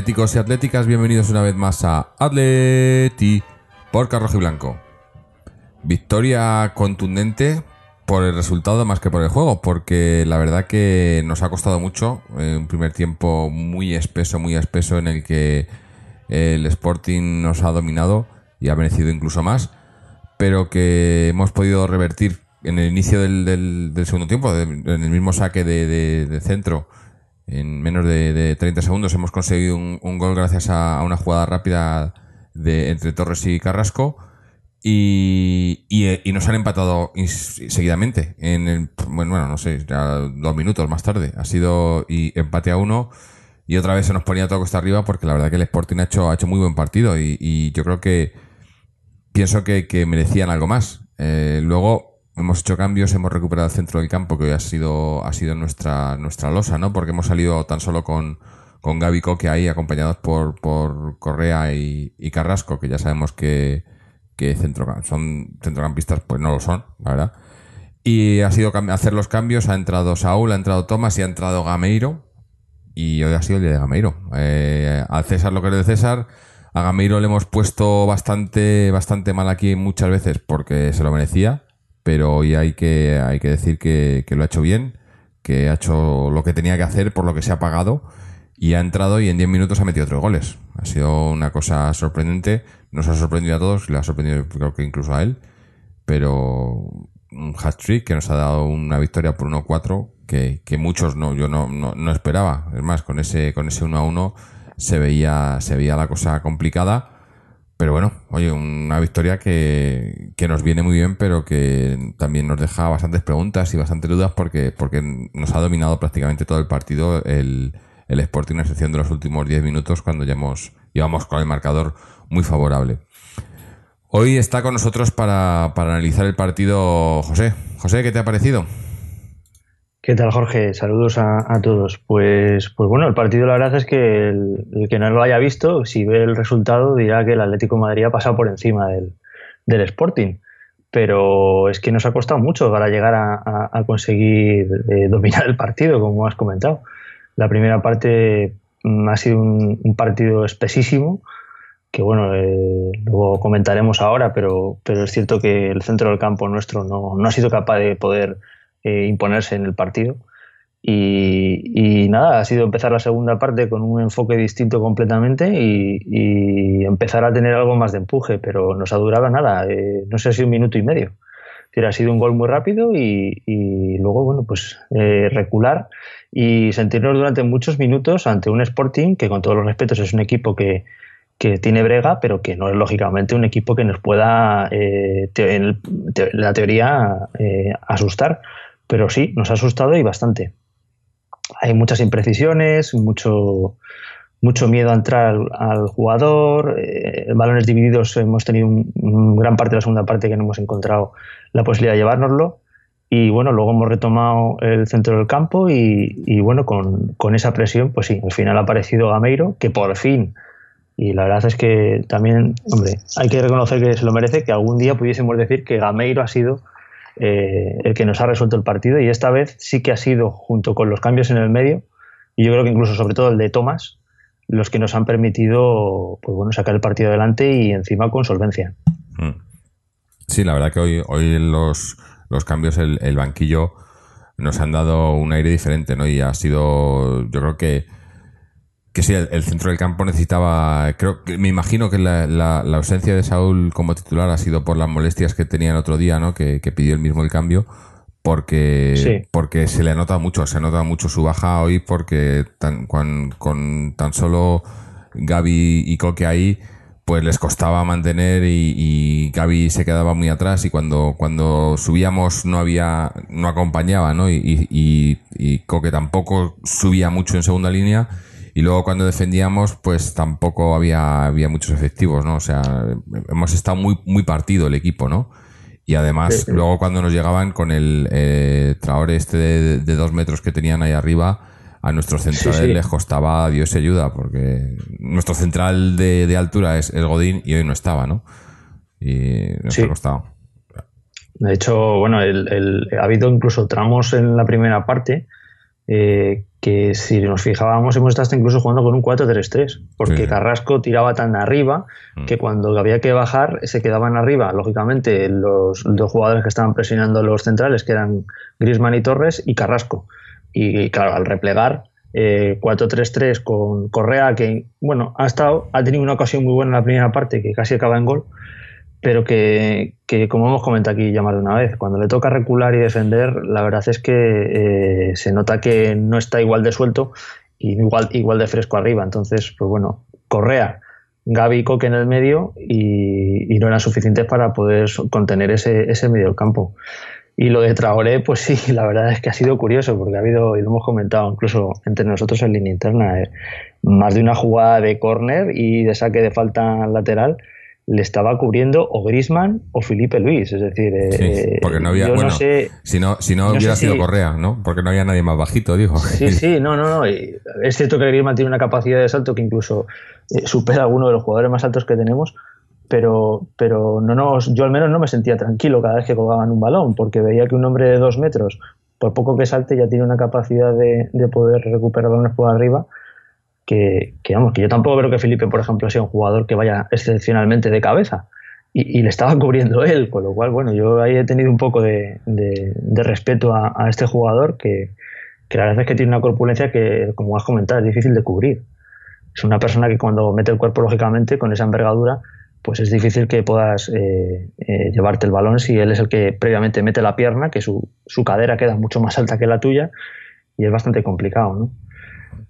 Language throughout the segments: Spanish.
atléticos y atléticas, bienvenidos una vez más a Atleti por Carrojo Blanco. Victoria contundente por el resultado más que por el juego, porque la verdad que nos ha costado mucho, eh, un primer tiempo muy espeso, muy espeso en el que el Sporting nos ha dominado y ha merecido incluso más, pero que hemos podido revertir en el inicio del, segundo tiempo, en el mismo saque de centro, en menos de, de 30 segundos hemos conseguido un, gol gracias a, una jugada rápida de, entre Torres y Carrasco. Y, y nos han empatado seguidamente en el, bueno, no sé, dos minutos más tarde. Ha sido y empate a uno y otra vez se nos ponía todo costa arriba porque la verdad que el Sporting ha hecho, ha hecho muy buen partido y, y yo creo que pienso que, que merecían algo más. Eh, luego hemos hecho cambios, hemos recuperado el centro del campo, que hoy ha sido, ha sido nuestra, nuestra losa, ¿no? Porque hemos salido tan solo con, con Gaby Coque ahí, acompañados por, por Correa y, Carrasco, que ya sabemos que, que centro, son centrocampistas, pues no lo son, la verdad. Y ha sido hacer los cambios, ha entrado Saúl, ha entrado Tomás y ha entrado Gameiro. Y hoy ha sido el día de Gameiro. Eh, al César lo que es de César. A Gameiro le hemos puesto bastante, bastante mal aquí muchas veces porque se lo merecía. Pero hoy hay que, hay que decir que, que lo ha hecho bien, que ha hecho lo que tenía que hacer por lo que se ha pagado. Y ha entrado y en 10 minutos ha metido tres goles. Ha sido una cosa sorprendente. Nos ha sorprendido a todos, le ha sorprendido creo que incluso a él. Pero un hat-trick que nos ha dado una victoria por 1-4 que, que muchos no, yo no, no, no esperaba. Es más, con ese, con ese 1-1 se veía, se veía la cosa complicada. Pero bueno, oye, una victoria que, que nos viene muy bien, pero que también nos deja bastantes preguntas y bastantes dudas porque, porque nos ha dominado prácticamente todo el partido el, el Sporting, a excepción de los últimos 10 minutos cuando ya hemos, íbamos con el marcador muy favorable. Hoy está con nosotros para, para analizar el partido José. José, ¿qué te ha parecido? ¿Qué tal, Jorge? Saludos a, todos. Pues, pues bueno, el partido la verdad es que el, que no lo haya visto, si ve el resultado, dirá que el Atlético Madrid ha pasado por encima del, del Sporting. Pero es que nos ha costado mucho para llegar a, a- conseguir eh, dominar el partido, como has comentado. La primera parte mm, ha sido un, un partido espesísimo, que bueno, eh, luego comentaremos ahora, pero, pero es cierto que el centro del campo nuestro no, no ha sido capaz de poder eh, imponerse en el partido. Y, nada, ha sido empezar la segunda parte con un enfoque distinto completamente y, empezar a tener algo más de empuje, pero nos ha durado nada, eh, no sé si un minuto y medio. Ha sido un gol muy rápido y, luego, bueno, pues eh, recular y sentirnos durante muchos minutos ante un Sporting que, con todos los respetos, es un equipo que, que tiene brega, pero que no es lógicamente un equipo que nos pueda, eh, en la teoría, asustar. Pero sí, nos ha asustado y bastante. Hay muchas imprecisiones, mucho, mucho miedo a entrar al, jugador. eh, balones divididos, hemos tenido un gran parte de la segunda parte que no hemos encontrado la posibilidad de llevárnoslo. Y bueno, luego hemos retomado el centro del campo y, y bueno, con, con esa presión, pues sí, al final ha aparecido Gameiro, que por fin y la verdad es que también, hombre, hay que reconocer que se lo merece, que algún día pudiésemos decir que Gameiro ha sido eh, el que nos ha resuelto el partido y esta vez sí que ha sido, junto con los cambios en el medio, y yo creo que incluso sobre todo el de Tomás, los que nos han permitido pues bueno, sacar el partido adelante y encima con solvencia. Mm. Sí, la verdad que hoy, hoy los, los cambios, el, el banquillo nos han dado un aire diferente, ¿no? Y ha sido, yo creo que, que sí, el, el centro del campo necesitaba, creo que, me imagino que la, la- la ausencia de Saúl como titular ha sido por las molestias que tenía el otro día, ¿no? Que, que pidió el mismo el cambio, porque, Sí. porque se le anota mucho, se anota mucho su baja hoy porque tan, cuan- con tan solo Gaby y Coque ahí, pues les costaba mantener y, y Gaby se quedaba muy atrás y cuando, cuando subíamos no había, no acompañaba, ¿no? Y, y, y Coque tampoco subía mucho en segunda línea y luego cuando defendíamos pues tampoco había, había muchos efectivos, ¿no? O sea, hemos estado muy, muy partido el equipo, ¿no? Y además, luego cuando nos llegaban con el eh, traor este de, de, dos metros que tenían ahí arriba, a nuestros centrales les costaba Dios ayuda, porque nuestro central de, de altura es el Godín y hoy no estaba, ¿no? Y nos ha costado. De hecho, bueno, el, el, ha habido incluso tramos en la primera parte eh, que si nos fijábamos hemos estado incluso jugando con un 4-3-3, porque sí. Carrasco tiraba tan arriba mm. que cuando había que bajar se quedaban arriba, lógicamente, los dos jugadores que estaban presionando los centrales, que eran Grisman y Torres, y Carrasco. Y claro, al replegar, eh, 4-3-3 con Correa, que bueno, ha estado, ha tenido una ocasión muy buena en la primera parte, que casi acaba en gol, pero que, que, como hemos comentado aquí ya más de una vez, cuando le toca recular y defender, la verdad es que eh, se nota que no está igual de suelto y igual, igual de fresco arriba. Entonces, pues bueno, Correa, Gaby y Coque en el medio y, y, no eran suficientes para poder contener ese, ese medio del campo. Y lo de Traoré, pues sí, la verdad es que ha sido curioso, porque ha habido, y lo hemos comentado incluso entre nosotros en línea interna, eh, más de una jugada de córner y de saque de falta lateral le estaba cubriendo o Grisman o Felipe Luis. Es decir, sí, eh, porque no había, bueno, no sé, si no, si no, no hubiera sido si, Correa, ¿no? Porque no había nadie más bajito, digo. Sí, sí, no, no, no. Es cierto que Grisman tiene una capacidad de salto que incluso eh, supera a alguno de los jugadores más altos que tenemos, pero, pero no nos, yo al menos no me sentía tranquilo cada vez que colgaban un balón, porque veía que un hombre de dos metros, por poco que salte, ya tiene una capacidad de, de poder recuperar balones por arriba que, que, vamos, que yo tampoco creo que Felipe, por ejemplo, sea un jugador que vaya excepcionalmente de cabeza. Y, y le estaba cubriendo él, con lo cual, bueno, yo ahí he tenido un poco de, de, de respeto a, a, este jugador que, que, la verdad es que tiene una corpulencia que, como has comentado, es difícil de cubrir. Es una persona que cuando mete el cuerpo, lógicamente, con esa envergadura, pues es difícil que puedas eh, eh, llevarte el balón si él es el que previamente mete la pierna, que su, su cadera queda mucho más alta que la tuya, y es bastante complicado, ¿no?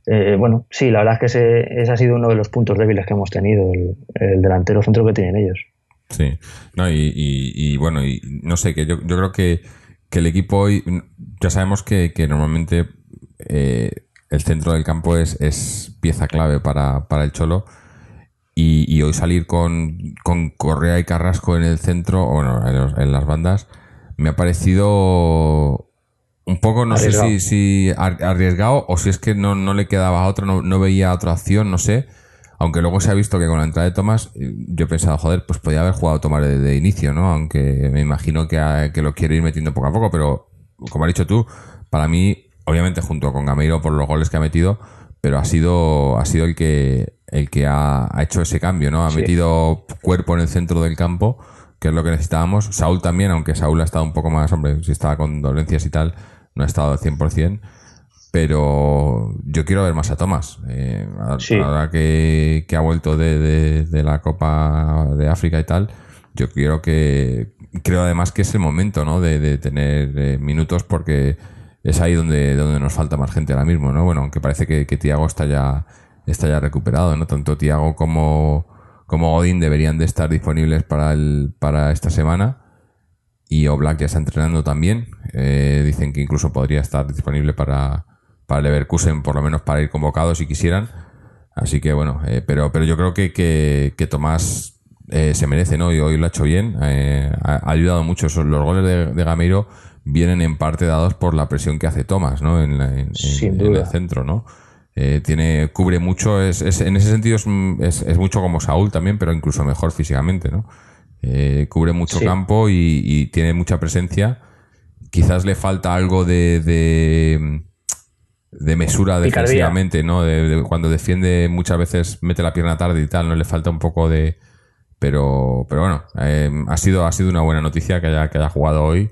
Eh, bueno, sí, la verdad es que ese, ese, ha sido uno de los puntos débiles que hemos tenido, el, el delantero centro que tienen ellos. Sí, no, y, bueno, y no sé, que yo, creo que, que, el equipo hoy, ya sabemos que, que normalmente eh, el centro del campo es, es pieza clave para, para el Cholo. Y, y, hoy salir con, con Correa y Carrasco en el centro, o en, en las bandas, me ha parecido un poco, no arriesgado. sé si, si arriesgado o si es que no, no le quedaba otro, no, no, veía otra opción, no sé. Aunque luego se ha visto que con la entrada de Tomás, yo he pensado, joder, pues podía haber jugado Tomás de, de inicio, ¿no? Aunque me imagino que, a, que lo quiere ir metiendo poco a poco, pero como has dicho tú, para mí, obviamente junto con Gameiro por los goles que ha metido, pero ha sido, ha sido el que, el que ha, ha hecho ese cambio, ¿no? Ha sí. metido cuerpo en el centro del campo, que es lo que necesitábamos. Saúl también, aunque Saúl ha estado un poco más, hombre, si estaba con dolencias y tal, no ha estado al 100%, pero yo quiero ver más a Tomás. Eh, sí. Ahora que, que, ha vuelto de, de, de, la Copa de África y tal, yo quiero que. Creo además que es el momento, ¿no? De, de tener eh, minutos porque es ahí donde, donde nos falta más gente ahora mismo, ¿no? Bueno, aunque parece que, que Tiago está ya, está ya recuperado, ¿no? Tanto Tiago como, como Odin deberían de estar disponibles para, el, para esta semana y Oblak ya está entrenando también. Eh, dicen que incluso podría estar disponible para, para Leverkusen, por lo menos para ir convocado si quisieran. Así que bueno, eh, pero, pero yo creo que, que, que Tomás eh, se merece, ¿no? Y hoy lo ha hecho bien. Eh, ha, ayudado mucho. Los goles de, de, Gameiro vienen en parte dados por la presión que hace Tomás, ¿no? En, en, en, en el centro, ¿no? Eh, tiene, cubre mucho, es, es, en ese sentido es, es, es mucho como Saúl también, pero incluso mejor físicamente, ¿no? Eh, cubre mucho sí. campo y, y, tiene mucha presencia. Quizás le falta algo de, de, de mesura defensivamente, ¿no? De, de, cuando defiende muchas veces mete la pierna tarde y tal, no le falta un poco de... Pero, pero bueno, eh, ha, sido, ha sido una buena noticia que haya, que haya jugado hoy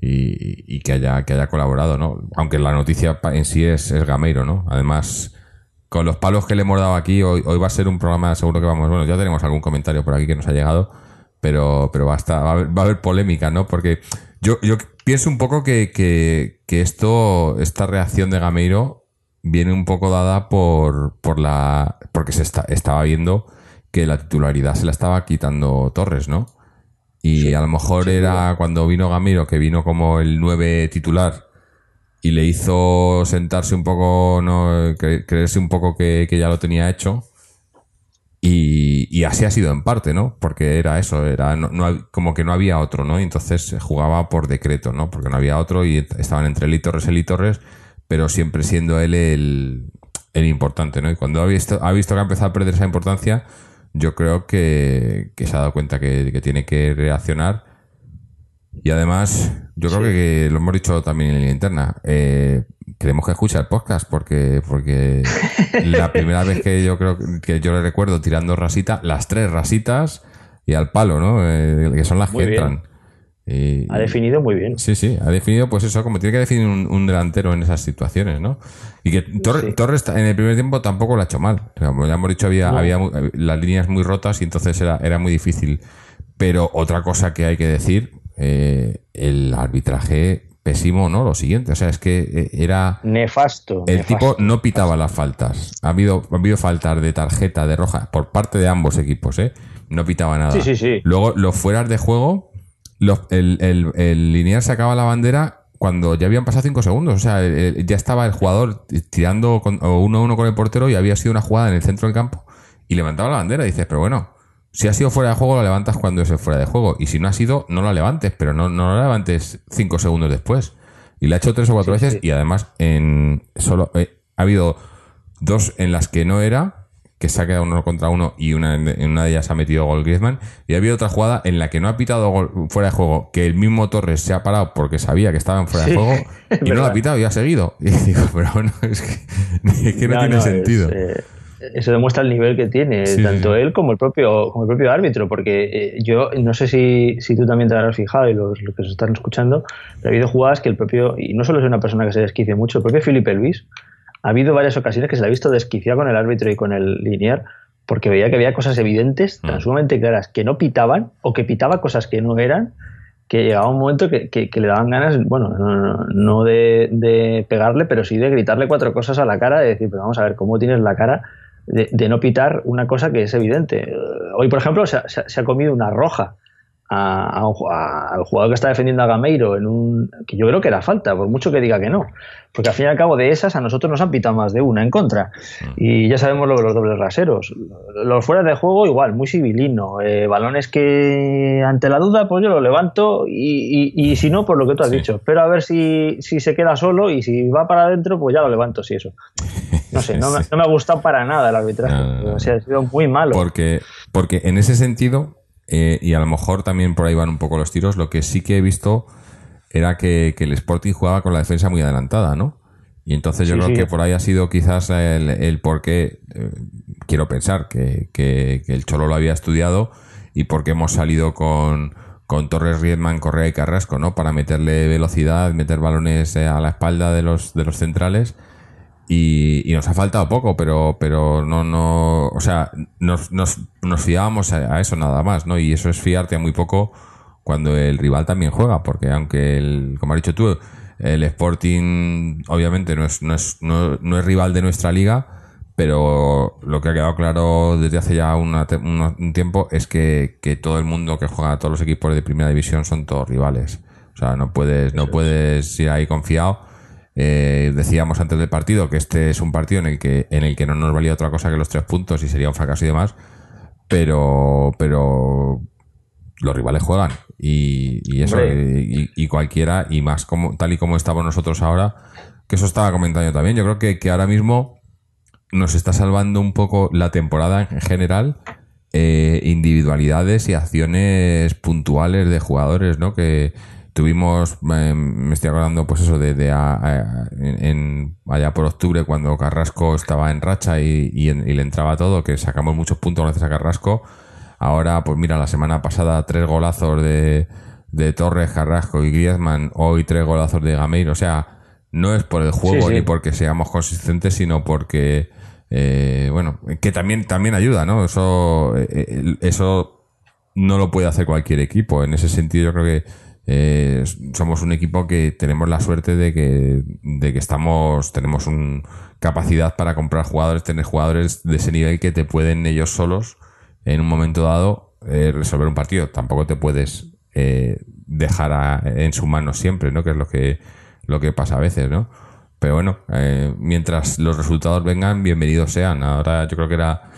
y, y, que, haya, que haya colaborado, ¿no? Aunque la noticia en sí es, es Gameiro, ¿no? Además, con los palos que le hemos dado aquí, hoy, hoy va a ser un programa, seguro que vamos, bueno, ya tenemos algún comentario por aquí que nos ha llegado, pero, pero va, a estar, va, a haber, va a haber polémica, ¿no? Porque yo, yo pienso un poco que, que, que esto, esta reacción de Gameiro viene un poco dada por, por la, porque se está, estaba viendo que la titularidad se la estaba quitando Torres, ¿no? Y a lo mejor era cuando vino Gamiro, que vino como el 9 titular y le hizo sentarse un poco, no creerse un poco que, ya lo tenía hecho. Y, así ha sido en parte, ¿no? Porque era eso, era no, como que no había otro, ¿no? Y entonces jugaba por decreto, ¿no? Porque no había otro y estaban entre y Torres, y Torres, pero siempre siendo él el, el importante, ¿no? Y cuando ha visto, ha visto que ha empezado a perder esa importancia, yo creo que, se ha dado cuenta que, tiene que reaccionar. Y además, yo creo que, lo hemos dicho también en la interna, eh, queremos que escuche el podcast porque, porque la primera vez que yo creo que yo le recuerdo tirando rasita, las tres rasitas y al palo, ¿no? Eh, que son las que entran ha definido muy bien. Sí, sí, ha definido pues eso, como tiene que definir un, delantero en esas situaciones, ¿no? Y que Torres en el primer tiempo tampoco lo ha hecho mal. Como ya hemos dicho, había, había las líneas muy rotas y entonces era, era muy difícil. Pero otra cosa que hay que decir, eh, el arbitraje pésimo, ¿no? Lo siguiente, o sea, es que eh, era... Nefasto. El tipo no pitaba las faltas. Ha habido, ha habido faltas de tarjeta, de roja, por parte de ambos equipos, ¿eh? No pitaba nada. Sí, sí, sí. Luego, los fueras de juego el, el, el, lineal sacaba la bandera cuando ya habían pasado cinco segundos. O sea, ya estaba el jugador tirando con, uno a uno con el portero y había sido una jugada en el centro del campo y levantaba la bandera. Y dices, pero bueno, si ha sido fuera de juego, lo levantas cuando es fuera de juego. Y si no ha sido, no lo levantes, pero no, no lo levantes cinco segundos después. Y le ha hecho tres o cuatro veces y además en solo eh, ha habido dos en las que no era que se ha quedado uno contra uno y una, en una de ellas ha metido gol Griezmann. Y ha habido otra jugada en la que no ha pitado gol fuera de juego, que el mismo Torres se ha parado porque sabía que estaba en fuera de juego y no lo ha pitado y ha seguido. Y digo, pero bueno, es que, no, tiene sentido. Eh, eso demuestra el nivel que tiene tanto él como el propio como el propio árbitro porque eh, yo no sé si, si, tú también te habrás fijado y los, los que se están escuchando pero ha habido jugadas que el propio y no solo es una persona que se desquicie mucho el propio Felipe Luis ha habido varias ocasiones que se le ha visto desquiciado con el árbitro y con el linear porque veía que había cosas evidentes, tan mm. sumamente claras, que no pitaban o que pitaba cosas que no eran, que llegaba un momento que, le daban ganas, bueno, no, de, pegarle, pero sí de gritarle cuatro cosas a la cara, de decir, pero vamos a ver, ¿cómo tienes la cara de, no pitar una cosa que es evidente? Hoy, por ejemplo, se ha comido una roja al jugador que está defendiendo a Gameiro en un que yo creo que era falta, por mucho que diga que no. Porque al fin y al cabo de esas a nosotros nos han pitado más de una en contra. Mm. Y ya sabemos lo de los dobles raseros. Los fuera de juego igual, muy civilino. Eh, balones que ante la duda pues yo lo levanto y, y, si no, por lo que tú has dicho. Pero a ver si, si se queda solo y si va para adentro pues ya lo levanto, si eso. No sé, no, me, no me ha gustado para nada el arbitraje. ha sido muy malo. Porque, porque en ese sentido eh, y a lo mejor también por ahí van un poco los tiros. Lo que sí que he visto era que, el Sporting jugaba con la defensa muy adelantada, ¿no? Y entonces yo creo que por ahí ha sido quizás el, el por qué, eh, quiero pensar, que, el Cholo lo había estudiado y por qué hemos salido con, con Torres, Riedman, Correa y Carrasco, ¿no? Para meterle velocidad, meter balones eh, a la espalda de los, de los centrales y, nos ha faltado poco, pero, pero no, no, o sea, nos, nos, nos fiábamos a, eso nada más, ¿no? Y eso es fiarte a muy poco cuando el rival también juega, porque aunque, el, como has dicho tú, el Sporting obviamente no es, no es, no, es rival de nuestra liga, pero lo que ha quedado claro desde hace ya un tiempo es que, que, todo el mundo que juega, todos los equipos de primera división son todos rivales. O sea, no puedes, no puedes ir ahí confiado eh, decíamos antes del partido que este es un partido en el que en el que no nos valía otra cosa que los tres puntos y sería un fracaso y demás, pero pero los rivales juegan y, eso y, cualquiera y más como tal y como estamos nosotros ahora, que eso estaba comentando también. Yo creo que, que ahora mismo nos está salvando un poco la temporada en general. Eh, individualidades y acciones puntuales de jugadores, ¿no? Que, Tuvimos, me estoy acordando, pues eso, de, en, allá por octubre, cuando Carrasco estaba en racha y, le entraba todo, que sacamos muchos puntos gracias a Carrasco. Ahora, pues mira, la semana pasada tres golazos de, Torres, Carrasco y Griezmann, hoy tres golazos de Gameiro. O sea, no es por el juego ni porque seamos consistentes, sino porque, eh, bueno, que también, también ayuda, ¿no? Eso, eh, eh, eso no lo puede hacer cualquier equipo. En ese sentido, yo creo que eh, somos un equipo que tenemos la suerte de que, de que estamos, tenemos un capacidad para comprar jugadores, tener jugadores de ese nivel que te pueden ellos solos en un momento dado eh, resolver un partido. Tampoco te puedes eh, dejar en su mano siempre, ¿no? Que es lo que, lo que pasa a veces, ¿no? Pero bueno, mientras los resultados vengan, bienvenidos sean. Ahora yo creo que era,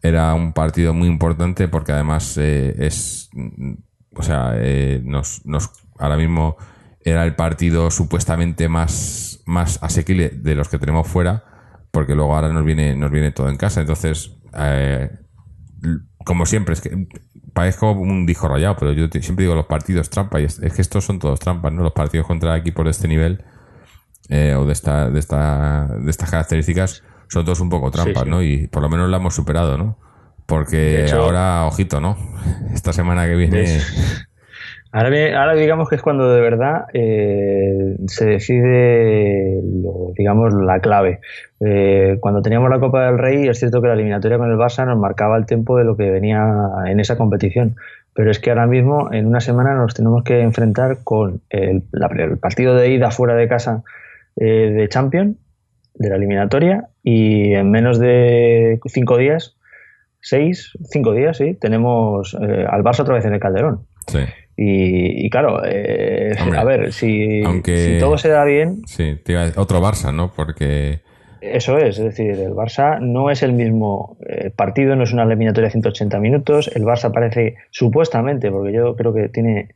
era un partido muy importante porque además es, o sea, eh, nos, nos, ahora mismo era el partido supuestamente más, más asequible de los que tenemos fuera, porque luego ahora nos viene, nos viene todo en casa. Entonces, eh, como siempre, es que parezco un disco rayado, pero yo siempre digo los partidos trampa, y es, es que estos son todos trampas, ¿no? Los partidos contra equipos de este nivel eh, o de esta, de esta, de estas características son todos un poco trampas, sí. ¿no? Y por lo menos la hemos superado, ¿no? Porque hecho- ahora, ojito, ¿no? Esta semana que viene. Ahora, ahora digamos que es cuando de verdad eh, se decide, lo- digamos, la clave. Eh, cuando teníamos la Copa del Rey, es cierto que la eliminatoria con el Barça nos marcaba el tiempo de lo que venía en esa competición. Pero es que ahora mismo, en una semana, nos tenemos que enfrentar con el, la- el partido de ida fuera de casa eh, de Champions, de la eliminatoria, y en menos de cinco días, seis, cinco días, sí, tenemos eh, al Barça otra vez en el Calderón. Sí, Y, y claro, eh, Hombre, a ver, si, aunque- si todo se da bien, sí. otro Barça, ¿no? Porque. eso es, es decir, el Barça no es el mismo eh, partido, no es una eliminatoria de 180 minutos, el Barça parece, supuestamente, porque yo creo que tiene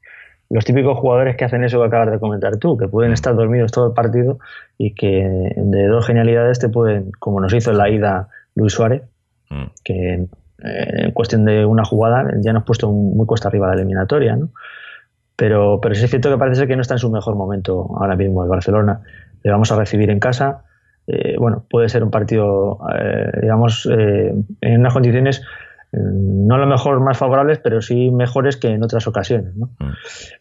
los típicos jugadores que hacen eso que acabas de comentar tú, que pueden estar dormidos todo el partido y que de dos genialidades te pueden, como nos hizo en la ida Luis Suárez, mm, que eh, en cuestión de una jugada ya nos ha puesto muy cuesta arriba la eliminatoria, ¿no? Pero, pero es cierto que parece ser que no está en su mejor momento ahora mismo el Barcelona. Le vamos a recibir en casa. Eh, bueno, puede ser un partido, eh, digamos, en unas condiciones eh, no a lo mejor más favorables, pero sí mejores que en otras ocasiones, ¿no? mm.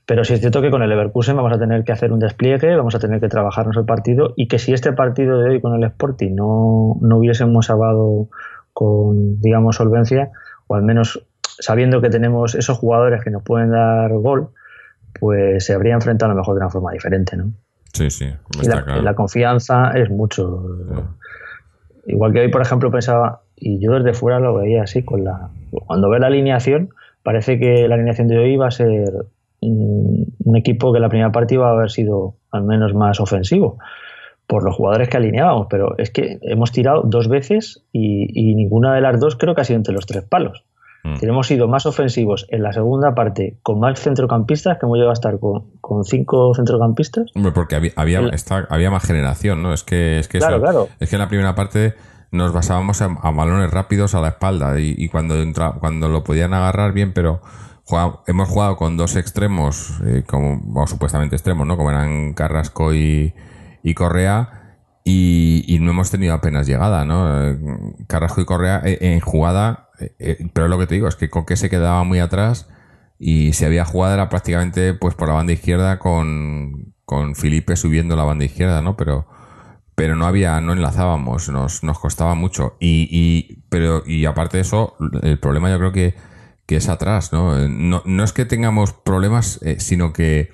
Pero sí es cierto que con el Leverkusen vamos a tener que hacer un despliegue, vamos a tener que trabajarnos el partido y que si este partido de hoy con el Sporting no, no hubiésemos salvado con, digamos, solvencia, o al menos sabiendo que tenemos esos jugadores que nos pueden dar gol, pues se habría enfrentado a lo mejor de una forma diferente, ¿no? Sí, sí, está la, claro. la confianza es mucho. Sí. Igual que hoy, por ejemplo, pensaba, y yo desde fuera lo veía así, con la cuando ve la alineación, parece que la alineación de hoy va a ser un, un equipo que la primera parte iba a haber sido al menos más ofensivo por los jugadores que alineábamos, pero es que hemos tirado dos veces y, y ninguna de las dos creo que ha sido entre los tres palos. Mm. Hemos sido más ofensivos en la segunda parte con más centrocampistas, que hemos llegado a estar con, con cinco centrocampistas. Hombre, porque había, había, El- esta- había más generación, ¿no? Es que, es que Claro, eso- claro. es que en la primera parte nos basábamos a, a balones rápidos a la espalda y, y cuando entra, cuando lo podían agarrar bien, pero jugaba- hemos jugado con dos extremos, eh, como o supuestamente extremos, ¿no? Como eran Carrasco y, y Correa y, no hemos tenido apenas llegada, ¿no? Carrasco y Correa eh, en jugada, eh, eh, pero lo que te digo es que Coque se quedaba muy atrás y si había jugada era prácticamente pues por la banda izquierda con, con Felipe subiendo la banda izquierda, ¿no? Pero pero no había, no enlazábamos, nos, nos costaba mucho. Y, y, pero, y aparte de eso, el problema yo creo que, que es atrás, ¿no? No, no es que tengamos problemas, sino que,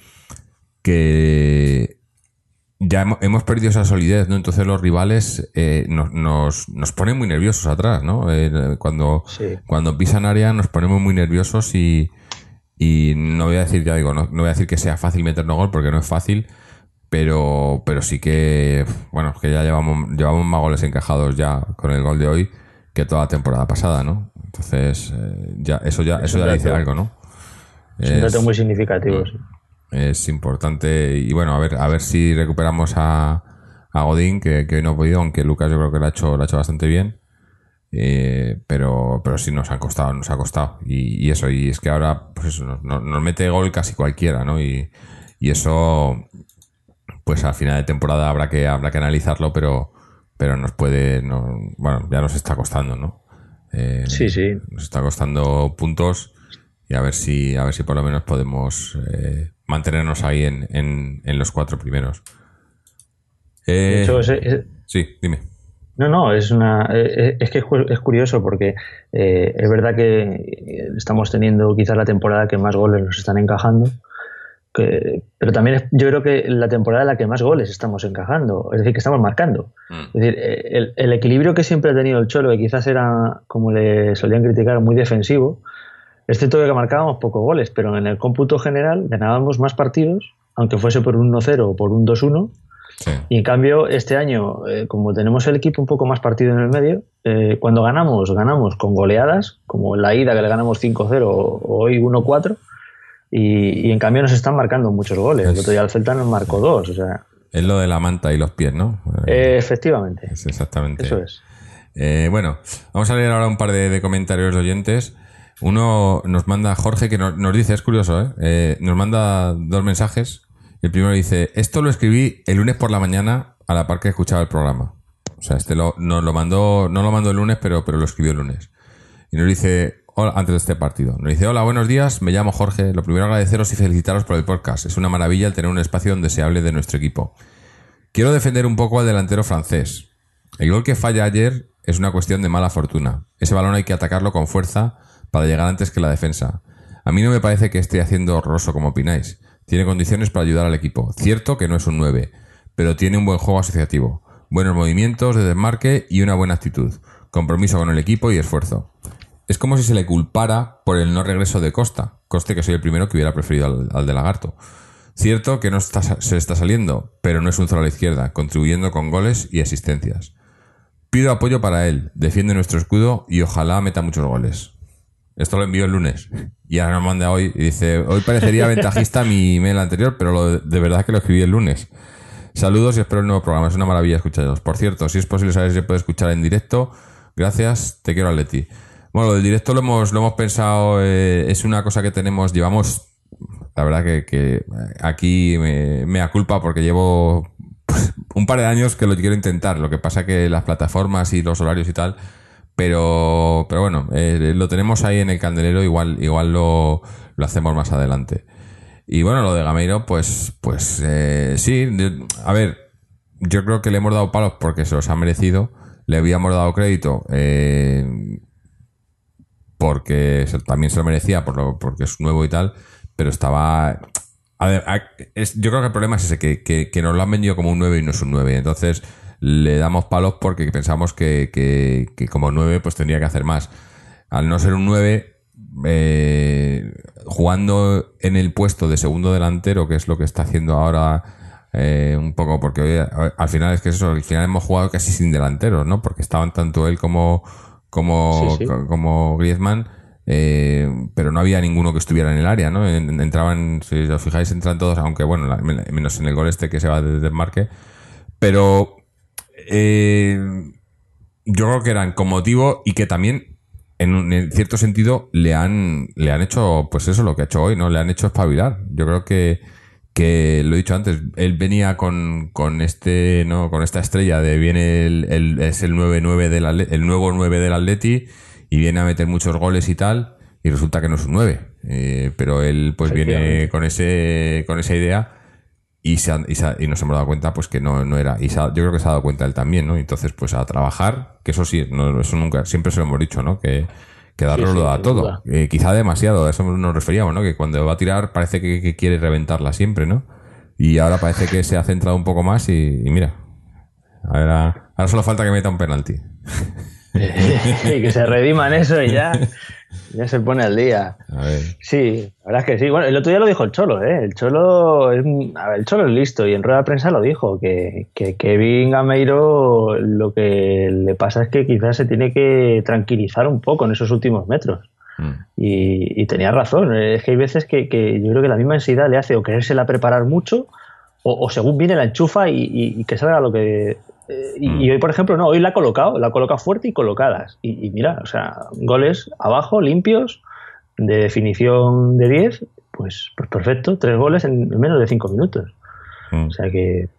que ya hemo- hemos perdido esa solidez, ¿no? Entonces los rivales eh, nos, nos, nos ponen muy nerviosos atrás, ¿no? Eh, cuando, Sí. cuando pisan área nos ponemos muy nerviosos y, y no voy a decir, ya digo, no, no voy a decir que sea fácil meternos gol porque no es fácil, pero, pero sí que, bueno, que ya llevamos, llevamos más goles encajados ya con el gol de hoy que toda la temporada pasada, ¿no? Entonces, eh, ya, eso ya, eso ya dice algo, ¿no? Es un dato muy significativo. sí. Es importante y bueno, a ver, a ver si recuperamos a, a Godín, que, que hoy no ha podido, aunque Lucas yo creo que lo ha hecho, lo ha hecho bastante bien. Eh, pero, pero sí nos ha costado, nos ha costado. Y, y eso, y es que ahora, pues eso, nos, mete gol casi cualquiera, ¿no? Y, y eso, pues al final de temporada habrá que, habrá que analizarlo, pero, pero nos puede, no, bueno, ya nos está costando, ¿no? Eh, Sí, sí. Nos está costando puntos y a ver si, a ver si por lo menos podemos eh, mantenernos ahí en, en, en los cuatro primeros. Eh, De hecho, es- es- sí, dime. No, no, es una eh, es que es cu- es curioso porque eh, es verdad que eh, estamos teniendo quizás la temporada que más goles nos están encajando, que- pero también es- yo creo que la temporada en la que más goles estamos encajando, es decir, que estamos marcando. Mm. Es decir, eh, el, el equilibrio que siempre ha tenido el Cholo, que quizás era, como le solían criticar, muy defensivo, es cierto que marcábamos pocos goles, pero en el cómputo general ganábamos más partidos, aunque fuese por un 1-0 o por un 2-1, Sí. y en cambio, este año, eh, como tenemos el equipo un poco más partido en el medio, eh, cuando ganamos, ganamos con goleadas, como en la ida que le ganamos 5-0 o hoy 1-4, y, y en cambio nos están marcando muchos goles. El otro día el Celta nos marcó dos, o sea, Es lo de la manta y los pies, ¿no? eh, efectivamente, es exactamente. eso es. Bueno, vamos a leer ahora un par de, de comentarios de oyentes. Uno nos manda Jorge, que nos, nos dice, es curioso, ¿eh? Eh, nos manda dos mensajes. El primero dice, esto lo escribí el lunes por la mañana a la par que escuchaba el programa. O sea, este lo, nos lo mandó, no lo mandó el lunes, pero, pero lo escribió el lunes. Y nos dice, hola, antes de este partido, nos dice, hola, buenos días, me llamo Jorge. Lo primero agradeceros y felicitaros por el podcast. Es una maravilla el tener un espacio donde se hable de nuestro equipo. Quiero defender un poco al delantero francés. El gol que falla ayer es una cuestión de mala fortuna. Ese balón hay que atacarlo con fuerza para llegar antes que la defensa. A mí no me parece que esté haciendo horroroso como opináis. Tiene condiciones para ayudar al equipo. Cierto que no es un 9, pero tiene un buen juego asociativo, buenos movimientos de desmarque y una buena actitud, compromiso con el equipo y esfuerzo. Es como si se le culpara por el no regreso de Costa, coste que soy el primero que hubiera preferido al, de Lagarto. Cierto que no se está saliendo, pero no es un solo a la izquierda, contribuyendo con goles y asistencias. Pido apoyo para él, defiende nuestro escudo y ojalá meta muchos goles. Esto lo envió el lunes y ahora nos manda hoy dice, hoy parecería ventajista mi email anterior, pero lo- de verdad que lo escribí el lunes. Saludos y espero el nuevo programa, es una maravilla escucharos. Por cierto, si es posible saber si se puede escuchar en directo, gracias, te quiero Atleti. Bueno, lo del directo lo hemos, lo hemos pensado, eh, es una cosa que tenemos, llevamos, la verdad que, aquí me, me culpa porque llevo un par de años que lo quiero intentar. Lo que pasa que las plataformas y los horarios y tal. Pero, pero bueno, eh, lo tenemos ahí en el candelero, igual, igual lo, lo hacemos más adelante. Y bueno, lo de Gameiro, pues, pues eh, sí, a ver, yo creo que le hemos dado palos porque se los ha merecido. Le habíamos dado crédito eh, porque también se lo merecía por lo, porque es nuevo y tal, pero estaba... A ver, yo creo que el problema es ese, que, que, que nos lo han vendido como un 9 y no es un 9. Entonces le damos palos porque pensamos que, que, que como 9 pues tendría que hacer más. Al no ser un 9, eh, jugando en el puesto de segundo delantero, que es lo que está haciendo ahora eh, un poco, porque hoy, al final es que eso, al final hemos jugado casi sin delanteros, ¿no? Porque estaban tanto él como, como, Sí, sí. co- como Griezmann, eh, pero no había ninguno que estuviera en el área, ¿no? En- Entraban, si os fijáis, entran todos, aunque bueno, la- menos en el gol este que se va de desmarque, pero eh, yo creo que eran con motivo y que también en, un- en cierto sentido le han le han hecho pues eso lo que ha hecho hoy no le han hecho espabilar. Yo creo que que lo he dicho antes él venía con, con este no con esta estrella de viene el, el- es el 9-9 del el nuevo 9 del Atleti y viene a meter muchos goles y tal y resulta que no es un 9 eh, pero él pues viene con ese con esa idea y, se han- y, se ha- y nos hemos dado cuenta pues que no, no era y se ha- yo creo que se ha dado cuenta él también no entonces pues a trabajar que eso sí no, eso nunca siempre se lo hemos dicho no que que darlo Sí, lo sí, da todo. Eh, quizá demasiado a eso nos referíamos no que cuando va a tirar parece que, que quiere reventarla siempre no y ahora parece que se ha centrado un poco más y, y mira ahora, ahora solo falta que meta un penalti. Y que se rediman eso y ya, ya se pone al día. a ver Sí, la verdad es que sí. Bueno, el otro día lo dijo el Cholo, ¿eh? El Cholo es, a ver, el Cholo es listo y en rueda de prensa lo dijo, que, que Kevin Gameiro lo que le pasa es que quizás se tiene que tranquilizar un poco en esos últimos metros. Mm. Y, y tenía razón, es que hay veces que, que yo creo que la misma ansiedad le hace o querérsela preparar mucho o, o según viene la enchufa y, y- y que salga lo que... eh, y, y hoy, por ejemplo, no, hoy la ha colocado, la ha colocado fuerte y colocadas. Y, y mira, o sea, goles abajo, limpios, de definición de 10, pues, pues perfecto, tres goles en menos de cinco minutos. Mm. O sea que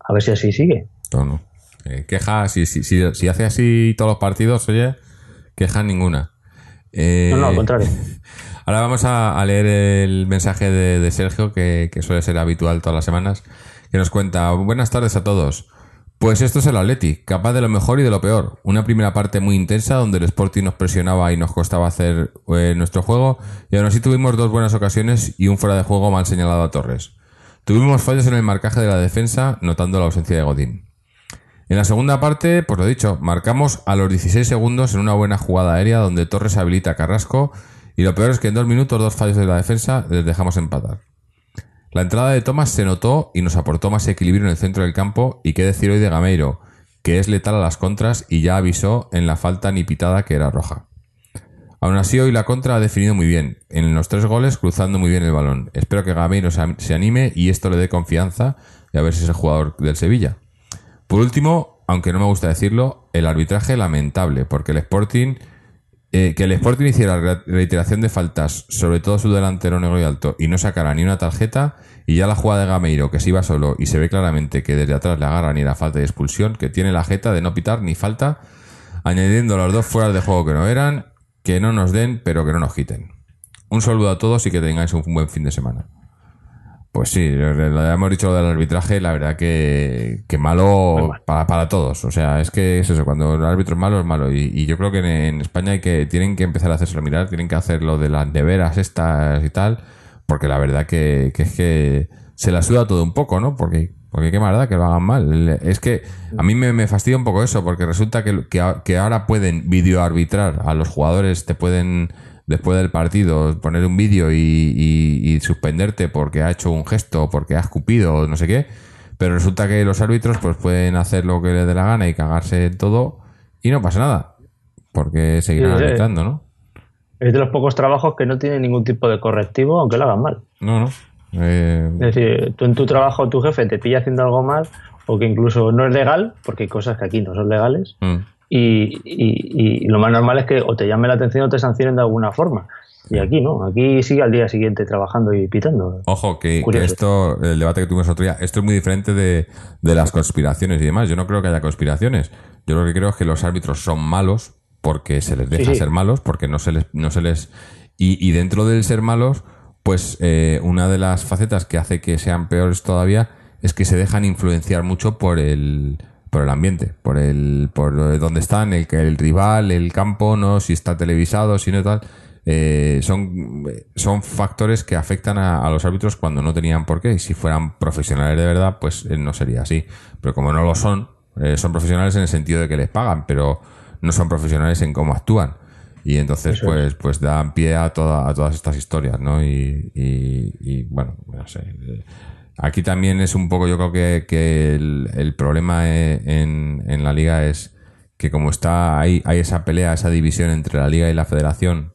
a ver si así sigue. No, no. Eh, queja, si, si, si, si hace así todos los partidos, oye, queja ninguna. Eh, No, no, al contrario. Ahora vamos a, a leer el mensaje de, de Sergio, que, que suele ser habitual todas las semanas, que nos cuenta, buenas tardes a todos. Pues esto es el Atleti, capaz de lo mejor y de lo peor. Una primera parte muy intensa donde el Sporting nos presionaba y nos costaba hacer eh, nuestro juego y aún así tuvimos dos buenas ocasiones y un fuera de juego mal señalado a Torres. Tuvimos fallos en el marcaje de la defensa notando la ausencia de Godín. En la segunda parte, pues lo dicho, marcamos a los 16 segundos en una buena jugada aérea donde Torres habilita a Carrasco y lo peor es que en dos minutos dos fallos de la defensa les dejamos empatar. La entrada de Thomas se notó y nos aportó más equilibrio en el centro del campo y qué decir hoy de Gameiro, que es letal a las contras y ya avisó en la falta ni pitada que era roja. Aún así hoy la contra ha definido muy bien, en los tres goles cruzando muy bien el balón. Espero que Gameiro se anime y esto le dé confianza y a ver si es el jugador del Sevilla. Por último, aunque no me gusta decirlo, el arbitraje lamentable, porque el Sporting eh, que el Sporting hiciera reiteración de faltas, sobre todo su delantero negro y alto, y no sacara ni una tarjeta, y ya la jugada de Gameiro, que se iba solo y se ve claramente que desde atrás le agarra ni la falta de expulsión, que tiene la jeta de no pitar ni falta, añadiendo los dos fueras de juego que no eran, que no nos den, pero que no nos quiten. Un saludo a todos y que tengáis un buen fin de semana. Pues sí, hemos dicho lo del arbitraje, la verdad que, que malo para, para, todos. O sea, es que es eso, cuando el árbitro es malo, es malo. Y, yo creo que en, España hay que, tienen que empezar a hacerse mirar, tienen que hacer lo de las neveras estas y tal, porque la verdad que, que es que se la suda todo un poco, ¿no? Porque, porque qué maldad que lo hagan mal. Es que a mí me, me fastidia un poco eso, porque resulta que, que, que ahora pueden videoarbitrar a los jugadores, te pueden después del partido poner un vídeo y, suspenderte porque ha hecho un gesto, porque ha escupido o no sé qué, pero resulta que los árbitros pues pueden hacer lo que les dé la gana y cagarse en todo y no pasa nada, porque seguirán arbitrando, ¿no? Es de los pocos trabajos que no tienen ningún tipo de correctivo, aunque lo hagan mal. No, no. Eh, es decir, tú en tu trabajo, tu jefe te pilla haciendo algo mal, o que incluso no es legal, porque hay cosas que aquí no son legales, mm. Y, lo más normal es que o te llame la atención o te sancionen de alguna forma. Y aquí no, aquí sigue al día siguiente trabajando y pitando. Ojo, que, esto, el debate que tuvimos otro día, esto es muy diferente de, las conspiraciones y demás. Yo no creo que haya conspiraciones. Yo lo que creo es que los árbitros son malos porque se les deja ser malos, porque no se les... No se les y, dentro del ser malos, pues eh, una de las facetas que hace que sean peores todavía es que se dejan influenciar mucho por el por el ambiente, por el por donde están, el, el rival, el campo, no si está televisado, si no tal. Eh, son, son factores que afectan a, los árbitros cuando no tenían por qué. Y si fueran profesionales de verdad, pues eh, no sería así. Pero como no lo son, eh, son profesionales en el sentido de que les pagan, pero no son profesionales en cómo actúan. Y entonces, pues, pues dan pie a, toda, a todas estas historias, ¿no? Y, y, y bueno, no sé. Aquí también es un poco, yo creo que, el, problema e, en, la liga es que como está hay, hay esa pelea, esa división entre la liga y la federación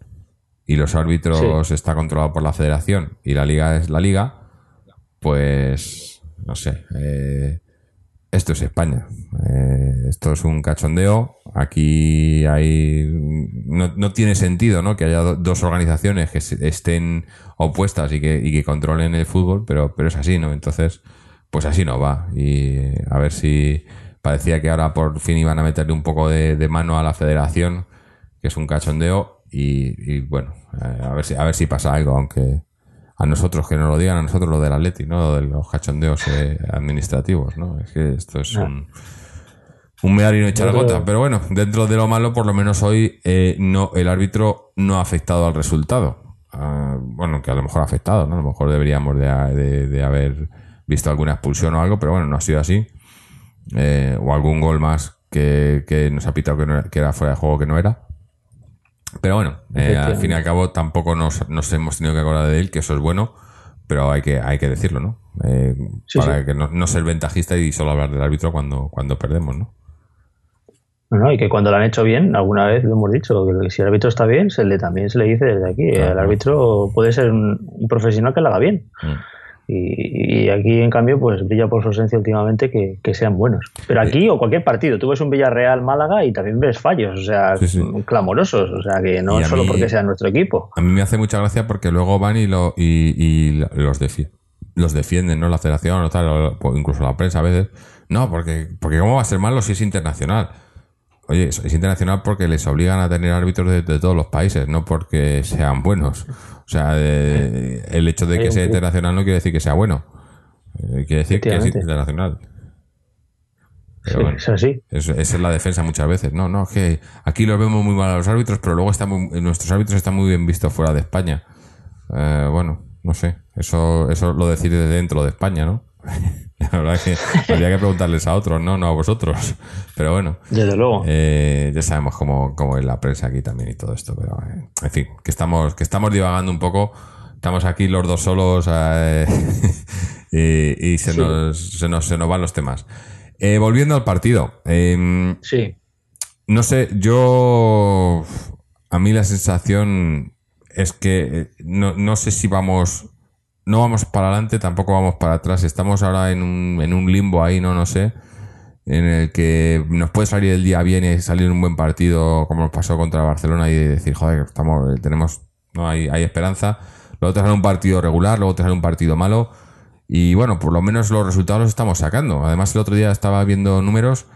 y los árbitros está controlado por la federación y la liga es la liga, pues no sé, eh, esto es España. Eh, esto es un cachondeo. Aquí hay. No, tiene sentido ¿no? que haya dos organizaciones que estén opuestas y que, y que controlen el fútbol, pero, pero es así, ¿no? Entonces, pues así no va. Y a ver si. Parecía que ahora por fin iban a meterle un poco de, mano a la federación, que es un cachondeo. Y, bueno, eh, a ver si, a ver si pasa algo, aunque a nosotros que nos lo digan, a nosotros lo del Atleti, ¿no? De los cachondeos eh, administrativos, ¿no? Es que esto es un, un medal y no echar gota. Pero bueno, dentro de lo malo, por lo menos hoy eh, no el árbitro no ha afectado al resultado. Ah, bueno, que a lo mejor ha afectado, ¿no? A lo mejor deberíamos de, haber visto alguna expulsión o algo, pero bueno, no ha sido así. Eh, o algún gol más que, que nos ha pitado que, que era fuera de juego que no era. Pero bueno, eh, al fin y al cabo tampoco nos, hemos tenido que acordar de él, que eso es bueno, pero hay que, hay que decirlo, ¿no? Eh, para que no, ser ventajista y solo hablar del árbitro cuando, cuando perdemos, ¿no? No, y que cuando lo han hecho bien, alguna vez lo hemos dicho, que si el árbitro está bien, se le, también se le dice desde aquí. el árbitro puede ser un, profesional que lo haga bien. Mm. Y, aquí, en cambio, pues brilla por su ausencia últimamente que, sean buenos. Pero aquí o cualquier partido, tú ves un Villarreal-Málaga y también ves fallos, o sea, clamorosos, o sea, que no solo porque sea nuestro equipo. A mí me hace mucha gracia porque luego van y, lo, y, los, los defienden, ¿no? La federación o tal, o incluso la prensa a veces. No, porque, porque ¿cómo va a ser malo si es internacional? Oye, es internacional porque les obligan a tener árbitros de, de todos los países, no porque sean buenos. O sea, el hecho de que sea internacional no quiere decir que sea bueno. Eh, quiere decir que es internacional. Pero Sí, es así. es- esa es la defensa muchas veces. No, no, es que aquí los vemos muy mal a los árbitros, pero luego muy- nuestros árbitros están muy bien vistos fuera de España. Eh, bueno, no sé, eso, eso lo decir de dentro de España, ¿no? La verdad que habría que preguntarles a otros, ¿no? No a vosotros. Pero bueno. Desde luego. Eh, ya sabemos cómo, cómo es la prensa aquí también y todo esto, pero eh, en fin, que estamos, que estamos divagando un poco. Estamos aquí los dos solos eh, y, y se, Sí. nos, se, nos, se nos van los temas. Volviendo al partido, eh, Sí. no sé, yo. A mí la sensación es que no, no sé si vamos. No vamos para adelante, tampoco vamos para atrás. Estamos ahora en un, en un limbo ahí, no, no sé. En el que nos puede salir el día bien y salir un buen partido, como nos pasó contra Barcelona, y decir, joder, estamos, tenemos. No hay, hay esperanza. Luego te sale un partido regular, luego te sale un partido malo. Y bueno, por lo menos los resultados los estamos sacando. Además, el otro día estaba viendo números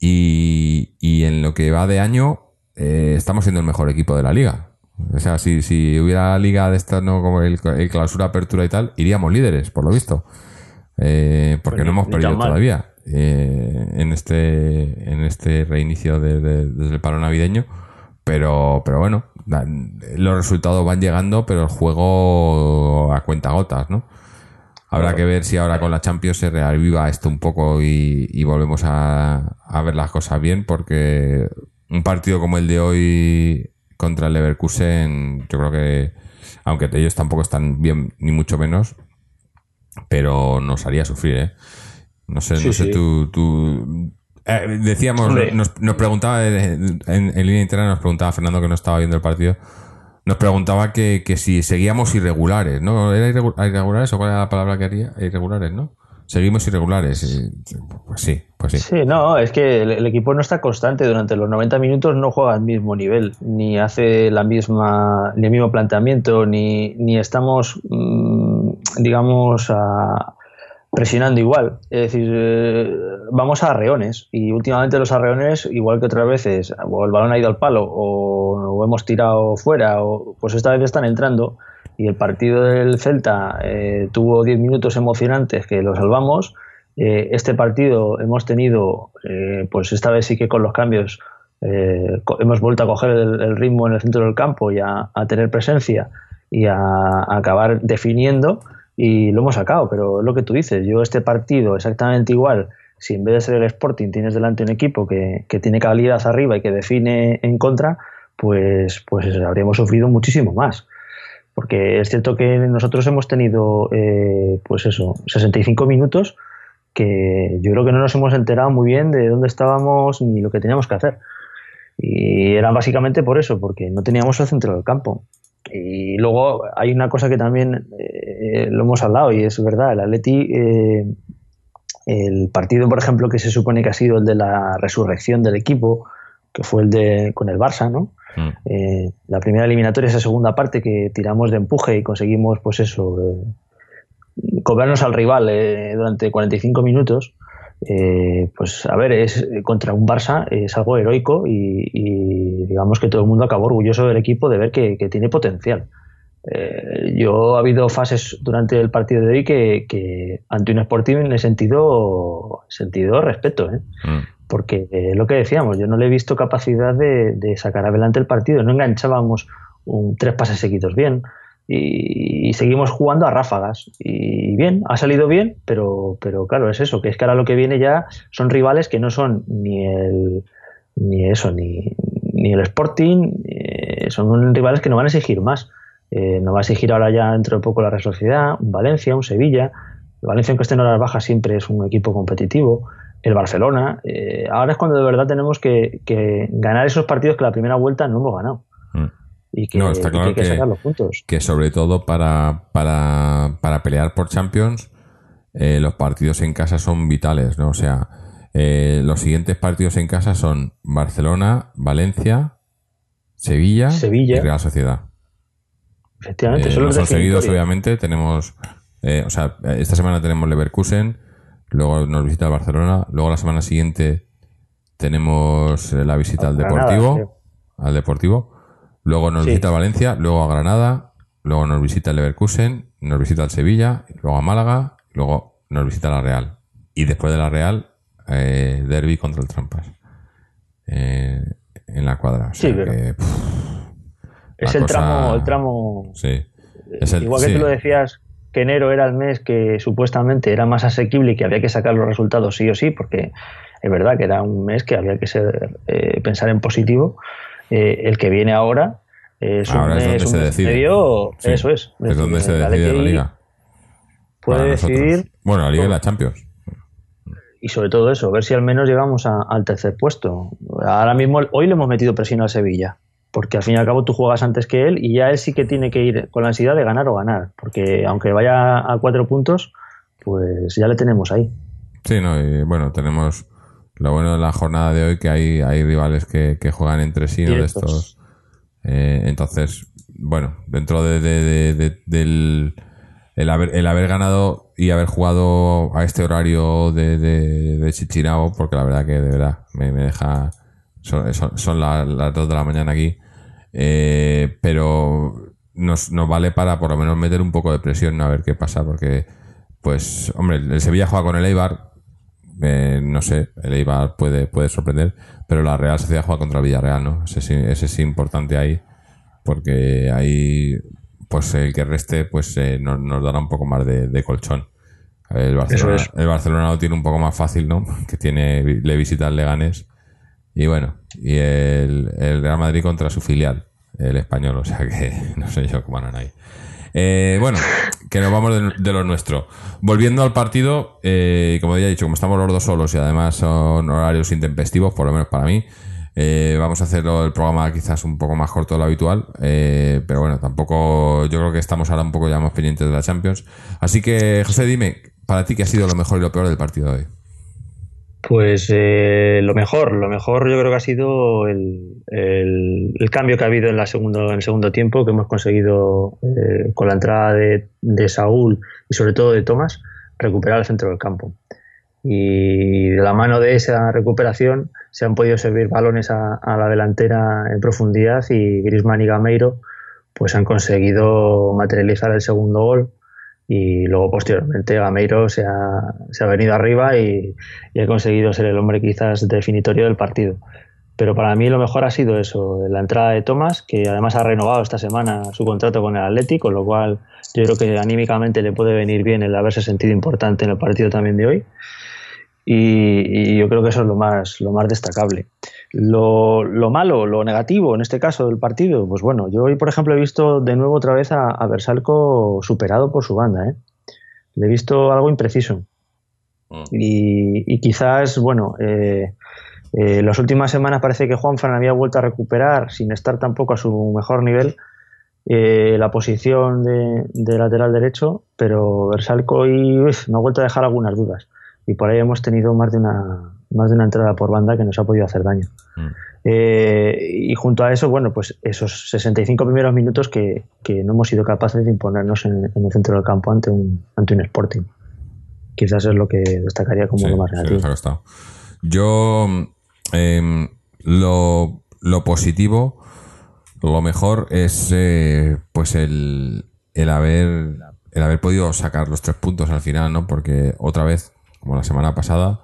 y, y en lo que va de año eh, estamos siendo el mejor equipo de la liga. O sea, si, si hubiera liga de estas, ¿no? como el, el clausura, apertura y tal, iríamos líderes, por lo visto. Eh, porque Pues no hemos perdido todavía eh, en este en este reinicio de- de- desde el paro navideño. Pero, pero bueno, los resultados van llegando, pero el juego a cuenta gotas, ¿no? Habrá que ver si ahora con la Champions se reaviva esto un poco y, y volvemos a, a ver las cosas bien, porque un partido como el de hoy contra el Leverkusen, yo creo que, aunque ellos tampoco están bien, ni mucho menos, pero nos haría sufrir, ¿eh? No sé, Sí, no sé, sí. tú... tú eh, decíamos, nos, nos preguntaba, en, línea interna nos preguntaba Fernando que no estaba viendo el partido, nos preguntaba que, que si seguíamos irregulares, ¿no? ¿Era irregu- irregulares o cuál era la palabra que haría? Irregulares, ¿no? Seguimos irregulares. y- Pues sí, pues sí. Sí, no, es que el, el equipo no está constante. Durante los 90 minutos no juega al mismo nivel, ni hace la misma, ni el mismo planteamiento, ni, ni estamos, mm, digamos, a- presionando igual. Es decir, eh, vamos a arreones y últimamente los arreones, igual que otras veces, o el balón ha ido al palo o, o hemos tirado fuera, o, pues esta vez están entrando. Y el partido del Celta eh, tuvo 10 minutos emocionantes que lo salvamos. Eh, este partido hemos tenido, eh, pues esta vez sí que con los cambios, eh, hemos vuelto a coger el, el ritmo en el centro del campo y a, a tener presencia y a, a acabar definiendo y lo hemos sacado, pero es lo que tú dices, yo este partido exactamente igual, si en vez de ser el Sporting tienes delante un equipo que, que tiene calidad arriba y que define en contra, pues, pues habríamos sufrido muchísimo más. Porque es cierto que nosotros hemos tenido, eh, pues eso, 65 minutos que yo creo que no nos hemos enterado muy bien de dónde estábamos ni lo que teníamos que hacer. Y era básicamente por eso, porque no teníamos el centro del campo. Y luego hay una cosa que también eh, lo hemos hablado y es verdad, el Atleti, eh, el partido, por ejemplo, que se supone que ha sido el de la resurrección del equipo, que fue el de con el Barça, ¿no? Mm. Eh, la primera eliminatoria, esa segunda parte que tiramos de empuje y conseguimos, pues eso, eh, cobrarnos al rival eh, durante 45 minutos, eh, pues a ver, es contra un Barça es algo heroico y, y digamos que todo el mundo acabó orgulloso del equipo de ver que, que tiene potencial. Eh, yo ha habido fases durante el partido de hoy que, que ante un Sporting he sentido, sentido respeto, ¿eh? Mm. Porque eh, lo que decíamos, yo no le he visto capacidad de, sacar adelante el partido, no enganchábamos un, tres pases seguidos bien y, seguimos jugando a ráfagas y bien, ha salido bien, pero, pero claro, es eso, que es que ahora lo que viene ya son rivales que no son ni el ni eso, ni, ni el Sporting, eh, son rivales que nos van a exigir más. Eh, nos va a exigir ahora ya dentro de poco la Real Sociedad, un Valencia, un Sevilla. Valencia, aunque esté en horas bajas, siempre es un equipo competitivo. El Barcelona. Eh, ahora es cuando de verdad tenemos que, que ganar esos partidos que la primera vuelta no hemos ganado. Mm. Y que, No, está y claro que hay que sacar los puntos. que sobre todo para, para, para pelear por Champions, eh, los partidos en casa son vitales, ¿no? O sea, eh, los siguientes partidos en casa son Barcelona, Valencia, Sevilla, Sevilla. y Real Sociedad. Efectivamente, Eh, son no los son seguidos, obviamente. Tenemos, eh, o sea, esta semana tenemos Leverkusen, luego nos visita el Barcelona, luego la semana siguiente tenemos eh, la visita al Granada, Deportivo, al Deportivo, luego nos Sí. visita Valencia, luego a Granada, luego nos visita el Leverkusen, nos visita el Sevilla, luego a Málaga, luego nos visita la Real. Y después de la Real, eh, derby contra el Trampas. Eh, en la cuadra. O Sí, pero- que, pff, Es el cosa- tramo, el tramo Sí. Es el- Igual que sí. tú lo decías que enero era el mes que supuestamente era más asequible y que había que sacar los resultados sí o sí, porque es verdad que era un mes que había que ser, eh, pensar en positivo. Eh, el que viene ahora es Ahora un es donde mes, un se decide. medio, Sí. eso es. Es donde se decide la liga. Puede decidir Bueno, la liga y la Champions. y sobre todo eso, ver si al menos llegamos a- al tercer puesto. Ahora mismo, hoy le hemos metido presión al Sevilla, porque al fin y al cabo tú juegas antes que él y ya él sí que tiene que ir con la ansiedad de ganar o ganar, porque aunque vaya a cuatro puntos, pues ya le tenemos ahí. Sí, no, y bueno, tenemos lo bueno de la jornada de hoy que hay, hay rivales que, que juegan entre sí, ¿no? De estos. Eh, entonces, bueno, dentro de, de- de- de- del el haber, el haber ganado y haber jugado a este horario de, de, de Chichinabo, porque la verdad que de verdad me, me deja. Son, son, son la- las 2 de la mañana aquí. Eh, pero nos, nos vale para por lo menos meter un poco de presión a ver qué pasa, porque, pues, hombre, el Sevilla juega con el Eibar, eh, no sé, el Eibar puede, puede sorprender, pero la Real Sociedad juega contra el Villarreal, ¿no? Ese, sí- ese es importante ahí, porque ahí, pues el que reste, pues eh, nos, nos dará un poco más de, de colchón. El Barcelona, es. el Barcelona lo tiene un poco más fácil, ¿no? Que tiene, le visita el Leganés. Y bueno, y el, el Real Madrid contra su filial, el español, o sea que no sé yo cómo harán ahí. Eh, bueno, que nos vamos de, de lo nuestro. Volviendo al partido, eh, como ya he dicho, como estamos los dos solos y además son horarios intempestivos, por lo menos para mí, eh, vamos a hacerlo el programa quizás un poco más corto de lo habitual, eh, pero bueno, tampoco yo creo que estamos ahora un poco ya más pendientes de la Champions. Así que, José, dime, para ti, ¿qué ha sido lo mejor y lo peor del partido de hoy? Pues eh, lo mejor, lo mejor yo creo que ha sido el, cambio que ha habido en, la en el segundo tiempo, que hemos conseguido eh, con la entrada de, Saúl y sobre todo de Tomás, recuperar el centro del campo. Y de la mano de esa recuperación se han podido servir balones a, a la delantera en profundidad y Griezmann y Gameiro pues han conseguido materializar el segundo gol y luego posteriormente Gameiro se ha, se ha venido arriba y, y ha conseguido ser el hombre quizás definitorio del partido. Pero para mí lo mejor ha sido eso, la entrada de Tomás, que además ha renovado esta semana su contrato con el Atlético, con lo cual yo creo que anímicamente le puede venir bien el haberse sentido importante en el partido también de hoy. Y, y yo creo que eso es lo más, lo más destacable. Lo, lo malo, lo negativo en este caso del partido, pues bueno, yo hoy por ejemplo he visto de nuevo otra vez a, a Bersalco superado por su banda. ¿eh? Le he visto algo impreciso. Y, y quizás, bueno, eh, eh, las últimas semanas parece que Juanfran había vuelto a recuperar, sin estar tampoco a su mejor nivel, eh, la posición de, de lateral derecho, pero Bersalco hoy uf, me ha vuelto a dejar algunas dudas. Y por ahí hemos tenido más de una, más de una entrada por banda que nos ha podido hacer daño. Mm. Eh, y junto a eso, bueno, pues esos 65 primeros minutos que, que no hemos sido capaces de imponernos en, en el centro del campo ante un, ante un Sporting. Quizás es lo que destacaría como Sí, lo más sí, costado. Yo, em, lo, lo positivo, lo mejor es eh, pues el, el haber el haber podido sacar los tres puntos al final, ¿no? Porque otra vez, como la semana pasada,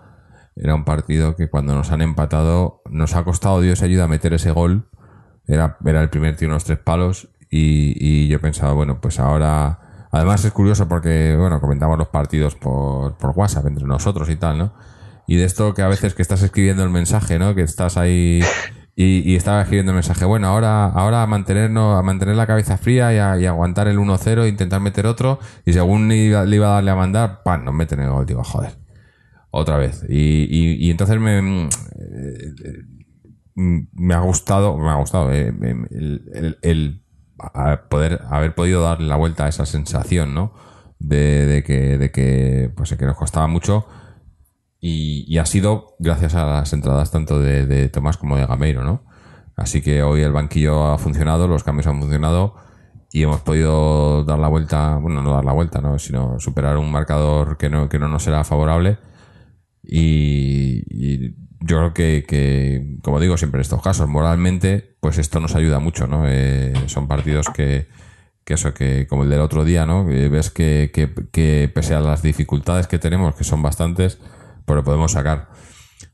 era un partido que cuando nos han empatado nos ha costado Dios ayuda a meter ese gol. Era, era el primer tiro en los tres palos y, y yo pensaba, bueno, pues ahora... Además es curioso porque, bueno, comentamos los partidos por, por WhatsApp entre nosotros y tal, ¿no? Y de esto que a veces que estás escribiendo el mensaje, ¿no? Que estás ahí y, estaba escribiendo el mensaje, bueno, ahora, ahora a mantenernos, a mantener la cabeza fría y, a- aguantar el 1-0, intentar meter otro, y según iba- le iba a darle a mandar, ¡pam! nos meten el gol, digo, joder. Otra vez. Y, y, entonces me, mm, eh, mm, me ha gustado, me ha gustado eh, el, el- poder haber podido darle la vuelta a esa sensación, ¿no? De, de que, de que, pues, que nos costaba mucho y, y ha sido gracias a las entradas tanto de, de Tomás como de Gameiro, ¿no? Así que hoy el banquillo ha funcionado, los cambios han funcionado y hemos podido dar la vuelta, bueno, no dar la vuelta, ¿no? sino superar un marcador que no, que no nos era favorable. Y, yo creo que, que, como digo siempre en estos casos, moralmente, pues esto nos ayuda mucho, ¿no? Eh, son partidos que, que eso, que como el del otro día, ¿no? Ves que, que, que pese a las dificultades que tenemos, que son bastantes, pues lo podemos sacar.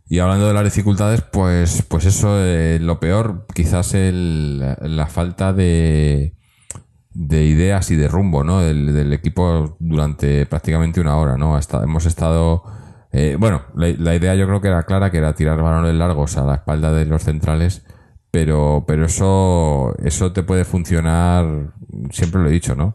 Y hablando de las dificultades, pues, pues eso, eh, lo peor, quizás el, la falta de, de ideas y de rumbo, ¿no? Del, equipo durante prácticamente una hora, ¿no? Hemos estado, eh, bueno, la, idea yo creo que era clara, que era tirar balones largos a la espalda de los centrales, pero, pero eso, eso te puede funcionar, siempre lo he dicho, ¿no?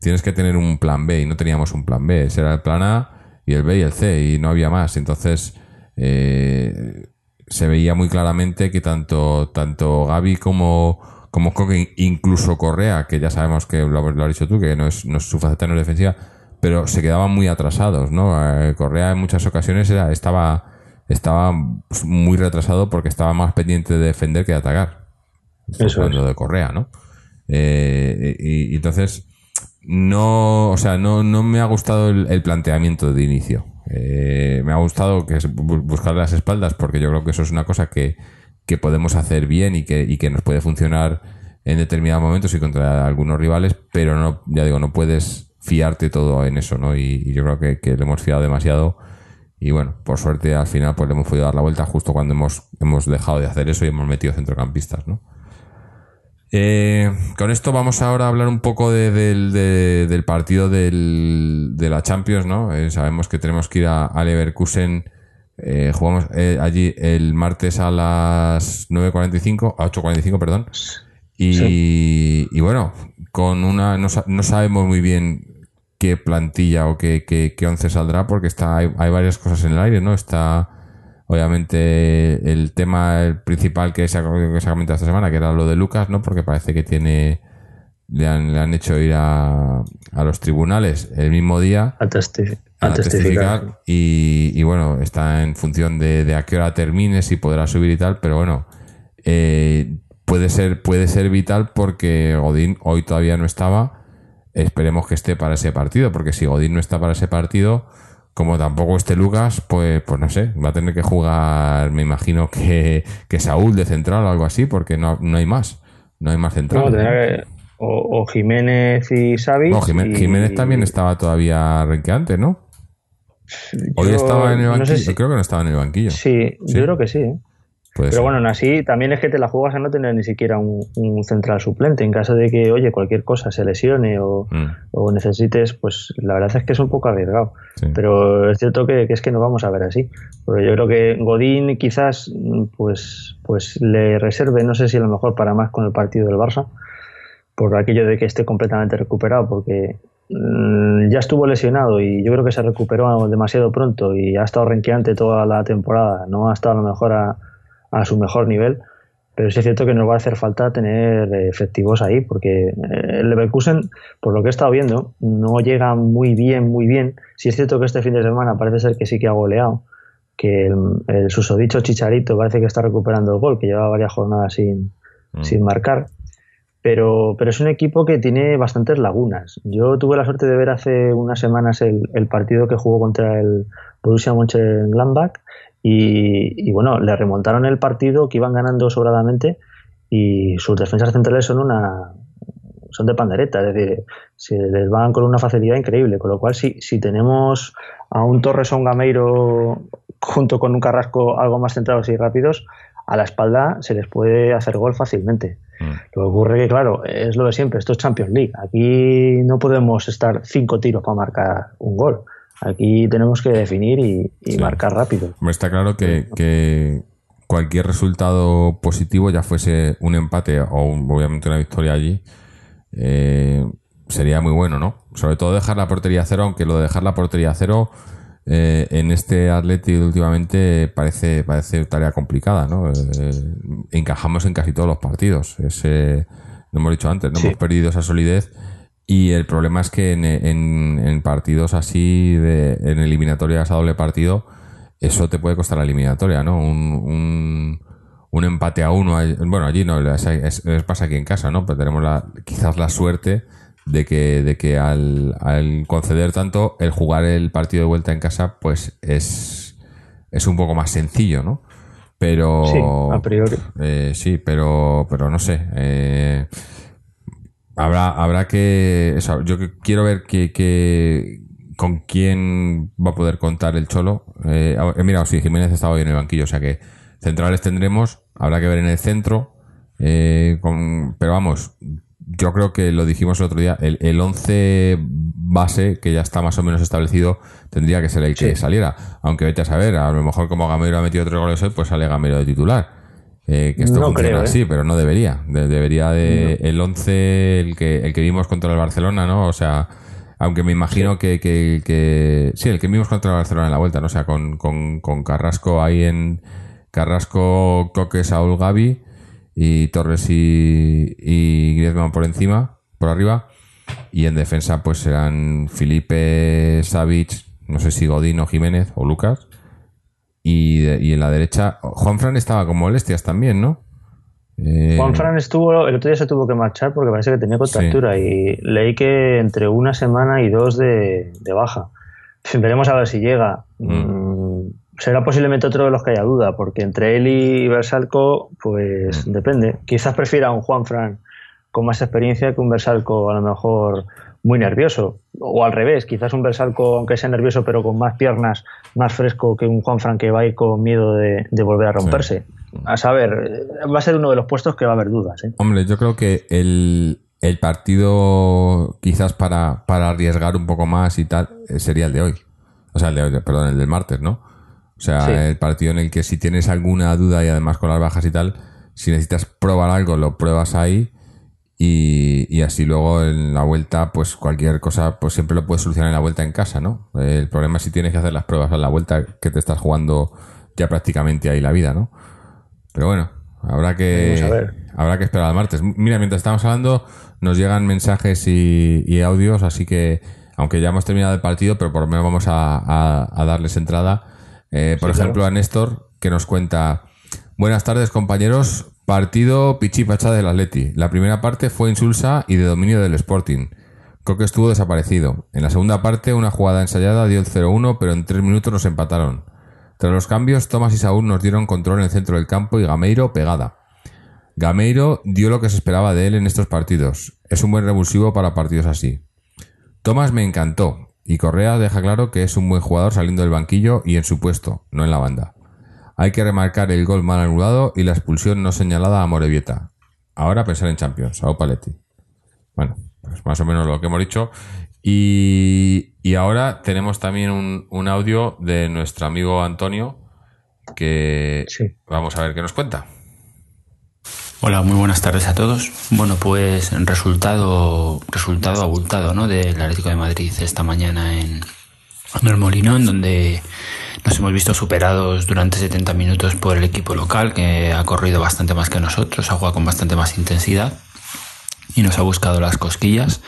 Tienes que tener un plan B y no teníamos un plan B, ese era el plan A y el B y el C y no había más, entonces eh, se veía muy claramente que tanto, tanto Gaby como, como incluso Correa, que ya sabemos que lo, lo has dicho tú, que no es, no es su faceta no es defensiva, pero se quedaban muy atrasados, ¿no? Eh, Correa en muchas ocasiones era, estaba, estaba muy retrasado porque estaba más pendiente de defender que de atacar. Estoy Eso hablando de Correa, ¿no? Eh, y, y entonces, no, o sea, no, no me ha gustado el, el planteamiento de inicio. Eh, me ha gustado que es bu- buscar las espaldas porque yo creo que eso es una cosa que, que podemos hacer bien y que, y que nos puede funcionar en determinados momentos y contra algunos rivales, pero no, ya digo, no puedes fiarte todo en eso, ¿no? Y, y yo creo que, que le hemos fiado demasiado y bueno, por suerte al final pues le hemos podido dar la vuelta justo cuando hemos, hemos dejado de hacer eso y hemos metido centrocampistas, ¿no? Eh, con esto vamos ahora a hablar un poco de- del, de- del partido del, de la Champions, ¿no? Eh, sabemos que tenemos que ir a, a Leverkusen. eh, jugamos eh, allí el martes a las 9.45, a 8.45, perdón. Y, y bueno, con una no, no sabemos muy bien qué plantilla o qué, qué, qué once saldrá porque está hay, hay varias cosas en el aire, ¿no? Está obviamente el tema el principal que se ha, que se ha comentado esta semana, que era lo de Lucas, ¿no? Porque parece que tiene le han, le han hecho ir a, a los tribunales el mismo día A, testi- a a testificar. testificar y, y bueno, está en función de, de a qué hora termine, si podrá subir y tal, pero bueno, eh, puede ser, puede ser vital porque Godín hoy todavía no estaba. Esperemos que esté para ese partido, porque si Godín no está para ese partido, como tampoco esté Lucas, pues, pues no sé, va a tener que jugar, me imagino que, que Saúl de central o algo así, porque no, no hay más. No hay más central. No, que- o, o Jiménez y Xavi. No, y- Jiménez también estaba todavía renqueante, ¿no? Hoy estaba en el no banquillo. sé si- Creo que no estaba en el banquillo. Sí, Sí. yo creo que sí. ¿eh? Puede Pero ser. bueno, así también es que te la juegas a no tener ni siquiera un, un central suplente. En caso de que, oye, cualquier cosa se lesione o, Mm, o necesites, pues la verdad es que es un poco arriesgado. sí. Pero es cierto que, que es que no vamos a ver así. Pero yo creo que Godín quizás mm, pues, pues le reserve, no sé si a lo mejor para más con el partido del Barça, por aquello de que esté completamente recuperado, porque mm, ya estuvo lesionado y yo creo que se recuperó demasiado pronto y ha estado renqueante toda la temporada, no ha estado a lo mejor a, a su mejor nivel. Pero sí es cierto que nos va a hacer falta tener efectivos ahí, porque eh, el Leverkusen, por lo que he estado viendo, no llega muy bien, muy bien. Sí es cierto que este fin de semana parece ser que sí que ha goleado, que el, el susodicho Chicharito parece que está recuperando el gol, que lleva varias jornadas sin, Mm. sin marcar. Pero, pero es un equipo que tiene bastantes lagunas. Yo tuve la suerte de ver hace unas semanas el, el partido que jugó contra el Borussia Mönchengladbach y, y bueno, le remontaron el partido que iban ganando sobradamente y sus defensas centrales son una son de pandereta, es decir, se les van con una facilidad increíble, con lo cual si, si tenemos a un Torres o un Gameiro junto con un Carrasco algo más centrados y rápidos, a la espalda se les puede hacer gol fácilmente. Mm. Lo que ocurre que, claro, es lo de siempre, esto es Champions League. Aquí no podemos estar cinco tiros para marcar un gol. Aquí tenemos que definir y, y Sí. marcar rápido. Hombre, está claro que, que cualquier resultado positivo, ya fuese un empate o un- obviamente una victoria allí, eh, sería muy bueno, ¿no? Sobre todo dejar la portería a cero, aunque lo de dejar la portería a cero eh, en este Atleti últimamente parece, parece tarea complicada, ¿no? Eh, encajamos en casi todos los partidos. Es, eh, lo hemos dicho antes, no Sí. hemos perdido esa solidez. Y el problema es que en, en- en partidos así, de, en eliminatorias a doble partido, eso te puede costar la eliminatoria, ¿no? Un, un, un empate a uno, bueno, allí no, es, es- es- pasa aquí en casa, ¿no? Pero tenemos la, quizás la suerte de que, de que al, al conceder tanto, el jugar el partido de vuelta en casa, pues es, es un poco más sencillo, ¿no? Pero. Sí, a priori. Eh, sí, pero, pero no sé. eh, habrá, habrá que. eso, yo que- quiero ver qué, qué, con quién va a poder contar el Cholo. Eh, he mirado, sí, Jiménez estaba hoy en el banquillo, o sea que centrales tendremos, habrá que ver en el centro. Eh, con, pero vamos, yo creo que lo dijimos el otro día, el, el 11 base, que ya está más o menos establecido, tendría que ser el que saliera. Aunque vete a saber, a lo mejor como Gamero ha metido tres goles hoy, pues sale Gamero de titular. Eh, que esto No funciona creo, ¿eh? así, pero no debería. De- debería de el 11, el que, el que vimos contra el Barcelona, ¿no? O sea, aunque me imagino que, que, que- Sí, el que vimos contra el Barcelona en la vuelta, ¿no? O sea, con, con, con Carrasco ahí en... Carrasco, Coque, Saúl, Gavi y Torres y, y Griezmann por encima, por arriba. Y en defensa pues serán Felipe, Savic, no sé si Godín o Jiménez o Lucas. Y, de- y en la derecha, Juanfran estaba con molestias también, ¿no? Eh, Juan Fran estuvo, el otro día se tuvo que marchar porque parece que tenía contractura y leí que entre una semana y dos de, de baja. Veremos a ver si llega. Mm, será posiblemente otro de los que haya duda, porque entre él y Versalco, pues depende. Quizás prefiera un Juan Fran con más experiencia que un Versalco a lo mejor muy nervioso. O al revés, quizás un Versalco, aunque sea nervioso, pero con más piernas, más fresco que un Juan Fran que va a ir con miedo de, de volver a romperse. A saber, eh, va a ser uno de los puestos que va a haber dudas. ¿eh? Hombre, yo creo que el, el partido quizás para, para arriesgar un poco más y tal eh, sería el de hoy. O sea, el de hoy, perdón, el del martes, ¿no? O sea, Sí. el partido en el que si tienes alguna duda y además con las bajas y tal, si necesitas probar algo, lo pruebas ahí y, y así luego en la vuelta, pues cualquier cosa, pues siempre lo puedes solucionar en la vuelta en casa, ¿no? El problema es si tienes que hacer las pruebas en la vuelta que te estás jugando ya prácticamente ahí la vida, ¿no? Pero bueno, habrá que, a habrá que esperar al martes. Mira, mientras estamos hablando, nos llegan mensajes y, y audios, así que, aunque ya hemos terminado el partido, pero por lo menos vamos a, a- a darles entrada. Eh, por Sí, ejemplo, claro. a Néstor, que nos cuenta: Buenas tardes, compañeros. Partido Pichipacha del Atleti. La primera parte fue insulsa y de dominio del Sporting. Coque estuvo desaparecido. En la segunda parte, una jugada ensayada dio el 0-1, pero en tres minutos nos empataron. Tras los cambios, Tomás y Saúl nos dieron control en el centro del campo y Gameiro pegada. Gameiro dio lo que se esperaba de él en estos partidos. Es un buen revulsivo para partidos así. Tomás me encantó y Correa deja claro que es un buen jugador saliendo del banquillo y en su puesto, no en la banda. Hay que remarcar el gol mal anulado y la expulsión no señalada a Morevieta. Ahora pensar en Champions, a Paletti. Bueno, pues más o menos lo que hemos dicho. Y, y ahora tenemos también un, un audio de nuestro amigo Antonio que Sí. vamos a ver qué nos cuenta. Hola, muy buenas tardes a todos. Bueno, pues resultado resultado abultado, ¿no? Del Atlético de Madrid esta mañana en, en el Molinón, donde nos hemos visto superados durante 70 minutos por el equipo local, que ha corrido bastante más que nosotros, ha jugado con bastante más intensidad y nos ha buscado las cosquillas.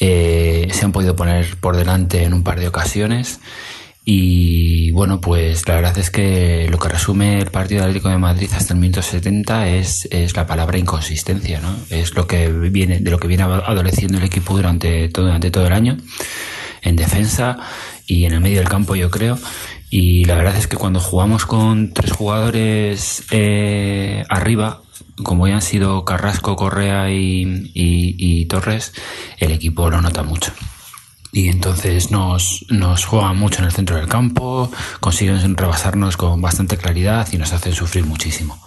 Eh, se han podido poner por delante en un par de ocasiones. Y bueno, pues la verdad es que lo que resume el partido Atlético de Madrid hasta el minuto 70 es, es la palabra inconsistencia, ¿no? Es lo que viene, de lo que viene adoleciendo el equipo durante todo, durante todo el año, en defensa y en el medio del campo, yo creo. Y la verdad es que cuando jugamos con tres jugadores eh, arriba, como ya han sido Carrasco, Correa y, y- Torres, el equipo lo nota mucho. Y entonces nos, nos juegan mucho en el centro del campo, consiguen rebasarnos con bastante claridad y nos hacen sufrir muchísimo.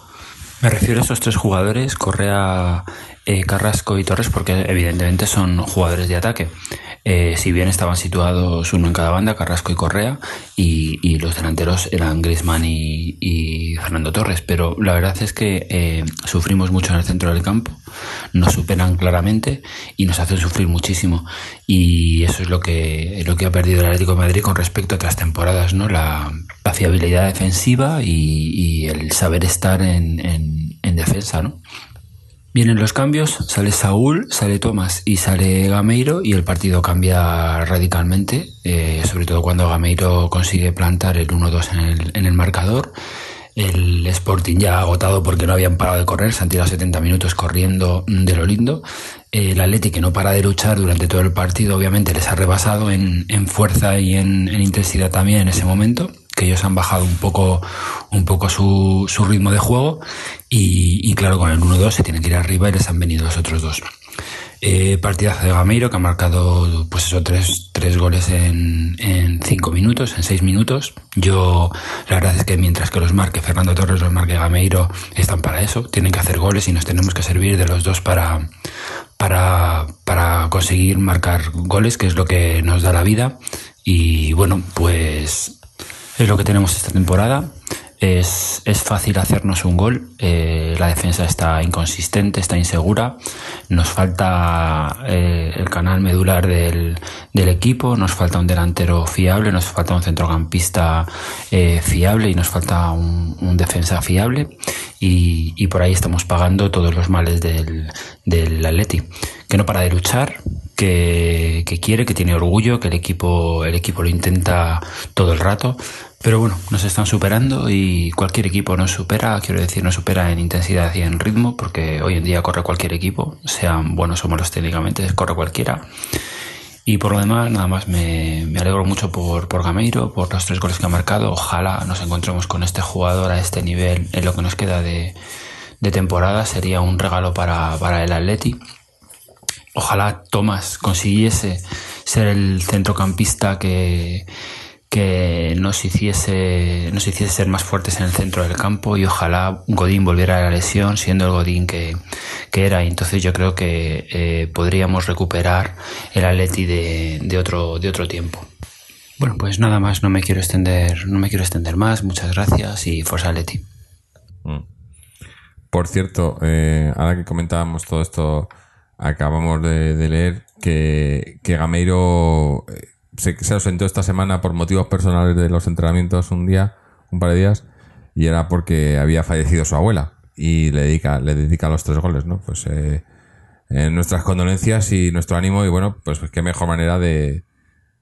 Me refiero a estos tres jugadores, Correa, eh, Carrasco y Torres, porque evidentemente son jugadores de ataque. Eh, si bien estaban situados uno en cada banda, Carrasco y Correa, y, los delanteros eran Griezmann y, Fernando Torres, pero la verdad es que eh, sufrimos mucho en el centro del campo, nos superan claramente y nos hacen sufrir muchísimo. Y eso es lo que, lo que ha perdido el Atlético de Madrid con respecto a otras temporadas, ¿no? La, fiabilidad defensiva y, y el saber estar en, en- en defensa, ¿no? Vienen los cambios, sale Saúl, sale Tomás y sale Gameiro y el partido cambia radicalmente, eh, sobre todo cuando Gameiro consigue plantar el 1-2 en el, en el marcador. El Sporting ya agotado porque no habían parado de correr, se han tirado 70 minutos corriendo de lo lindo. El Atleti que no para de luchar durante todo el partido obviamente les ha rebasado en, en fuerza y en intensidad también en ese momento que ellos han bajado un poco, un poco su, su ritmo de juego y, claro, con el 1-2 se tienen que ir arriba y les han venido los otros dos. Eh, partidazo de Gameiro que ha marcado pues eso, tres, tres goles en, en cinco minutos, en seis minutos. Yo la verdad es que mientras que los marque Fernando Torres, los marque Gameiro, están para eso, tienen que hacer goles y nos tenemos que servir de los dos para, para, para conseguir marcar goles, que es lo que nos da la vida. Y bueno, pues es lo que tenemos esta temporada. Es, es fácil hacernos un gol. Eh, la defensa está inconsistente, está insegura. Nos falta eh, el canal medular del, del, equipo, nos falta un delantero fiable, nos falta un centrocampista eh, fiable y nos falta un, un defensa fiable. Y, y, por ahí estamos pagando todos los males del, del Atleti, que no para de luchar, que, que, quiere, que tiene orgullo, que el equipo, el equipo lo intenta todo el rato. Pero bueno, nos están superando y cualquier equipo nos supera, quiero decir, nos supera en intensidad y en ritmo, porque hoy en día corre cualquier equipo, sean buenos o malos técnicamente, corre cualquiera. Y por lo demás, nada más me, alegro mucho por, por Gameiro, por los tres goles que ha marcado. Ojalá nos encontremos con este jugador a este nivel en lo que nos queda de, de temporada. Sería un regalo para, para el Atleti. Ojalá Thomas consiguiese ser el centrocampista que, que nos hiciese, hiciese ser más fuertes en el centro del campo y ojalá Godín volviera a la lesión siendo el Godín que, que era. Y entonces yo creo que eh, podríamos recuperar el Atleti de, de, otro, de otro tiempo. Bueno, pues nada más, no me quiero extender, no me quiero extender más. Muchas gracias y Forza Atleti. Mm. Por cierto, eh, ahora que comentábamos todo esto, acabamos de, leer que, que Gameiro se, se ausentó esta semana por motivos personales de los entrenamientos un día, un par de días, y era porque había fallecido su abuela y le dedica, le dedica los tres goles, ¿no? Pues eh, eh, nuestras condolencias y nuestro ánimo y bueno, pues qué mejor manera de,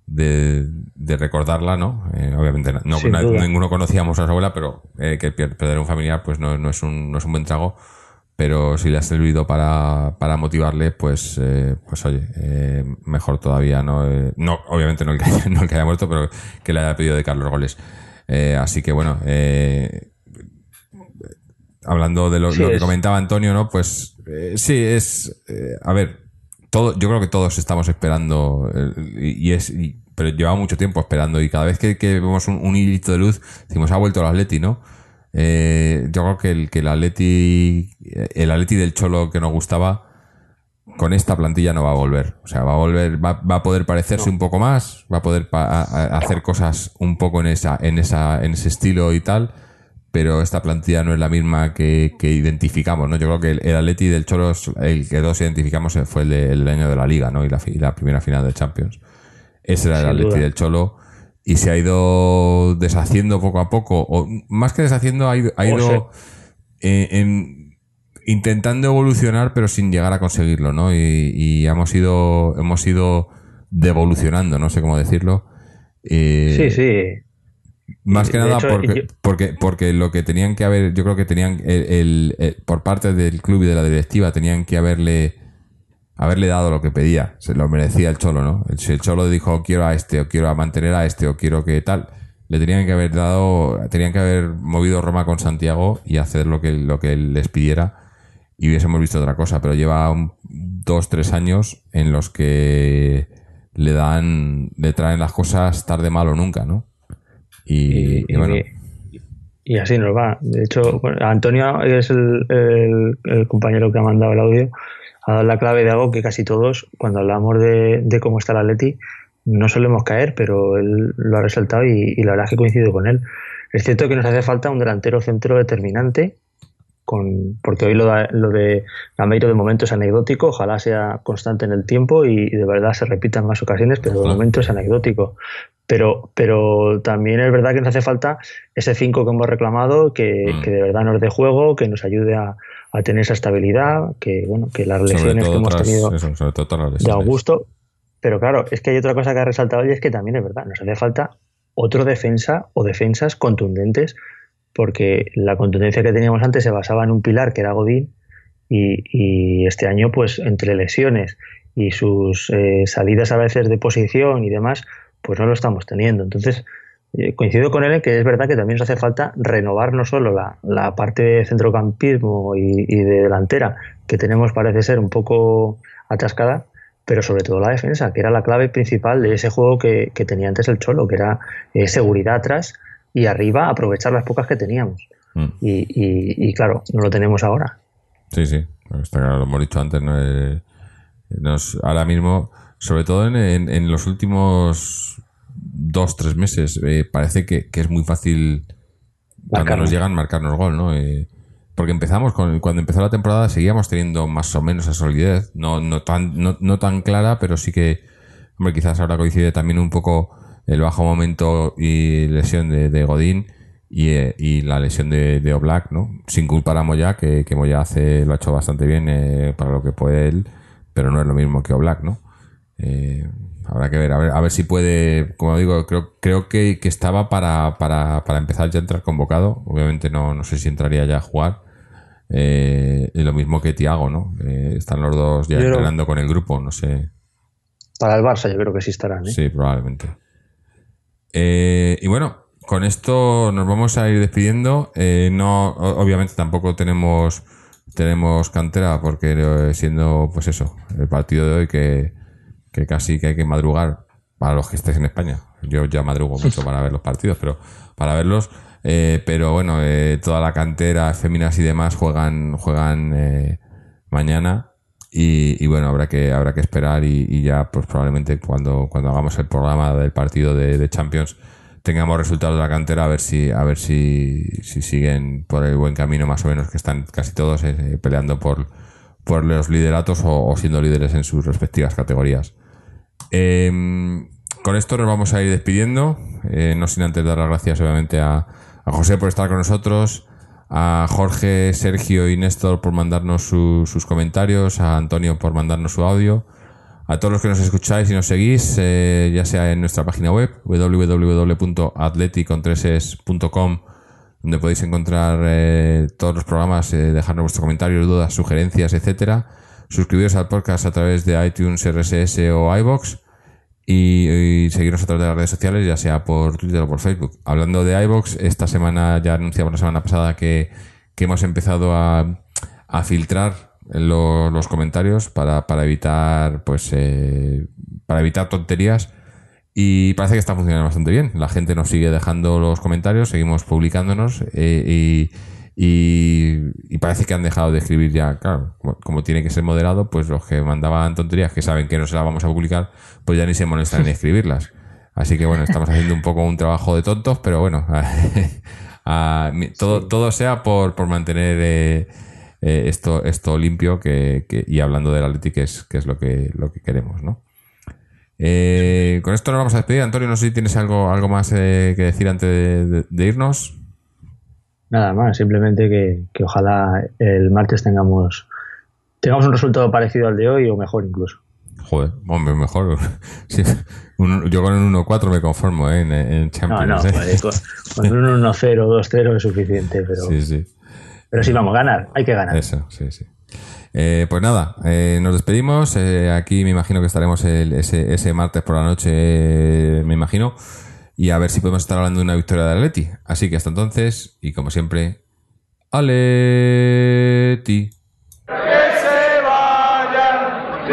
de, de recordarla, ¿no? Eh, obviamente no, no, ninguno conocíamos a su abuela, pero eh, que perder un familiar pues no, no, es un, no es un buen trago pero si le ha servido para, para motivarle, pues, eh, pues oye, eh, mejor todavía, ¿no? Eh, no, obviamente no el, que haya, no el que haya muerto, pero que le haya pedido de Carlos goles. Eh, así que bueno, eh, hablando de lo, sí lo que comentaba Antonio, ¿no? Pues sí, es, a ver, todo, yo creo que todos estamos esperando, y, y es, y, pero lleva mucho tiempo esperando, y cada vez que, que vemos un, un hilito de luz, decimos, ha vuelto el Atleti, ¿no? Eh, yo creo que el, que el Atleti, el Atleti del Cholo que nos gustaba, con esta plantilla no va a volver. O sea, va a volver, va, va a poder parecerse no. un poco más, va a poder pa a hacer cosas un poco en esa, en esa, en ese estilo y tal, pero esta plantilla no es la misma que, que identificamos, ¿no? Yo creo que el, el Atleti del Cholo, el que dos identificamos fue el, de, el año de la Liga, ¿no? Y la, y la primera final de Champions. Ese era el Atleti duda. del Cholo y se ha ido deshaciendo poco a poco, o más que deshaciendo, ha ido, ha ido eh, en, intentando evolucionar, pero sin llegar a conseguirlo, ¿no? Y, y hemos ido, hemos ido devolucionando, no sé cómo decirlo. Eh, sí, sí. Más que de nada hecho, porque, yo... porque, porque lo que tenían que haber, yo creo que tenían, el, el, el, por parte del club y de la directiva, tenían que haberle haberle dado lo que pedía. Se lo merecía el Cholo, ¿no? Si el Cholo dijo quiero a este, o quiero a mantener a este, o quiero que tal, le tenían que haber dado, tenían que haber movido Roma con Santiago y hacer lo que, lo que él les pidiera y hubiésemos visto otra cosa, pero lleva un, dos, tres años en los que le dan, le traen las cosas tarde, mal o nunca, ¿no? Y, y, y bueno. Y, así nos va. De hecho, Antonio es el, el, el compañero que ha mandado el audio ha dado la clave de algo que casi todos, cuando hablamos de, de cómo está el Atleti, no solemos caer, pero él lo ha resaltado y, y, la verdad es que coincido con él. Es cierto que nos hace falta un delantero centro determinante, con, porque hoy lo, da, lo de Gameiro de momento es anecdótico, ojalá sea constante en el tiempo y, y de verdad se repita en más ocasiones, pero de momento es anecdótico. Pero, pero también es verdad que nos hace falta ese 5 que hemos reclamado, que, mm. que de verdad nos dé juego, que nos ayude a, a tener esa estabilidad, que bueno, que las lesiones que hemos tras, tenido eso, sobre todo de Augusto. Pero claro, es que hay otra cosa que ha resaltado hoy, es que también es verdad, nos hace falta otro defensa o defensas contundentes, porque la contundencia que teníamos antes se basaba en un pilar que era Godín, y, y este año, pues entre lesiones y sus eh, salidas a veces de posición y demás, pues no lo estamos teniendo. Entonces, eh, coincido con él en que es verdad que también nos hace falta renovar no solo la, la parte de centrocampismo y, y, de delantera, que tenemos parece ser un poco atascada, pero sobre todo la defensa, que era la clave principal de ese juego que, tenía antes el Cholo, que era eh, seguridad atrás y arriba aprovechar las pocas que teníamos. Mm. Y, claro, no lo tenemos ahora. Sí, sí, está claro, lo hemos dicho antes, ¿no? Eh, nos, ahora mismo, sobre todo en, los últimos dos, tres meses, eh, parece que, es muy fácil cuando nos llegan marcarnos gol, ¿no? porque empezamos con, cuando empezó la temporada seguíamos teniendo más o menos esa solidez, no, no tan, no, tan clara, pero sí que, hombre, quizás ahora coincide también un poco el bajo momento y lesión de, Godín eh, y, la lesión de, de, Oblak, ¿no? Sin culpar a Moya, que, que Moya hace, lo ha hecho bastante bien eh, para lo que puede él, pero no es lo mismo que Oblak, ¿no? Eh, habrá que ver, a ver, a ver si puede, como digo, creo, creo que, que estaba para, para, para empezar ya a entrar convocado. Obviamente no, no sé si entraría ya a jugar, eh, y lo mismo que Tiago, ¿no? Eh, están los dos ya entrenando con el grupo, no sé. Para el Barça yo creo que sí estarán. ¿eh? Sí, probablemente. y bueno, con esto nos vamos a ir despidiendo. no, obviamente tampoco tenemos tenemos cantera porque siendo pues eso el partido de hoy que, que casi que hay que madrugar para los que estéis en España. Yo ya madrugo mucho para ver los partidos, pero para verlos eh, pero bueno, eh, toda la cantera, féminas y demás juegan, juegan eh, mañana. Y, bueno, habrá que, habrá que esperar y, ya pues probablemente cuando, cuando hagamos el programa del partido de, Champions tengamos resultados de la cantera a ver si, a ver si, si siguen por el buen camino más o menos que están casi todos peleando por, por los lideratos o, siendo líderes en sus respectivas categorías. Em, con esto nos vamos a ir despidiendo, no sin antes dar las gracias obviamente a, José por estar con nosotros, a Jorge, Sergio y Néstor por mandarnos sus comentarios, a Antonio por mandarnos su audio, a todos los que nos escucháis y nos seguís, eh, ya sea en nuestra página web www.atleticontreses.com donde podéis encontrar eh, todos los programas, eh, dejarnos vuestros comentarios, dudas, sugerencias, etcétera. Suscribiros al podcast a través de iTunes, RSS o iBox y, seguirnos a través de las redes sociales, ya sea por Twitter o por Facebook. Hablando de iBox, esta semana ya anunciamos la semana pasada que, hemos empezado a, filtrar los, comentarios para, evitar pues eh, para evitar tonterías y parece que está funcionando bastante bien. La gente nos sigue dejando los comentarios, seguimos publicándonos eh, y y, parece que han dejado de escribir ya, claro, como, tiene que ser moderado, pues los que mandaban tonterías que saben que no se las vamos a publicar, pues ya ni se molestan en escribirlas. Así que bueno, estamos haciendo un poco un trabajo de tontos, pero bueno, todo, todo sea por, por mantener eh, eh, esto, esto limpio que, y hablando del Atleti, que es, que es lo, que, lo que queremos, ¿no? Eh, con esto nos vamos a despedir. Antonio, no sé si tienes algo, algo más que decir antes de irnos. Nada más, simplemente que, ojalá el martes tengamos tengamos un resultado parecido al de hoy o mejor incluso. Joder, hombre, mejor. yo con un 1-4 me conformo ¿eh? en, Champions. No, no, ¿eh? con, un 1-0, 2-0 es suficiente, pero sí, sí. pero sí, vamos, a ganar, hay que ganar. Eso, sí, sí. Eh, pues nada, nos despedimos. aquí me imagino que estaremos ese, ese martes por la noche, me imagino y a ver si podemos estar hablando de una victoria de Atleti. Así que hasta entonces, y como siempre, Aleti. Que se vayan.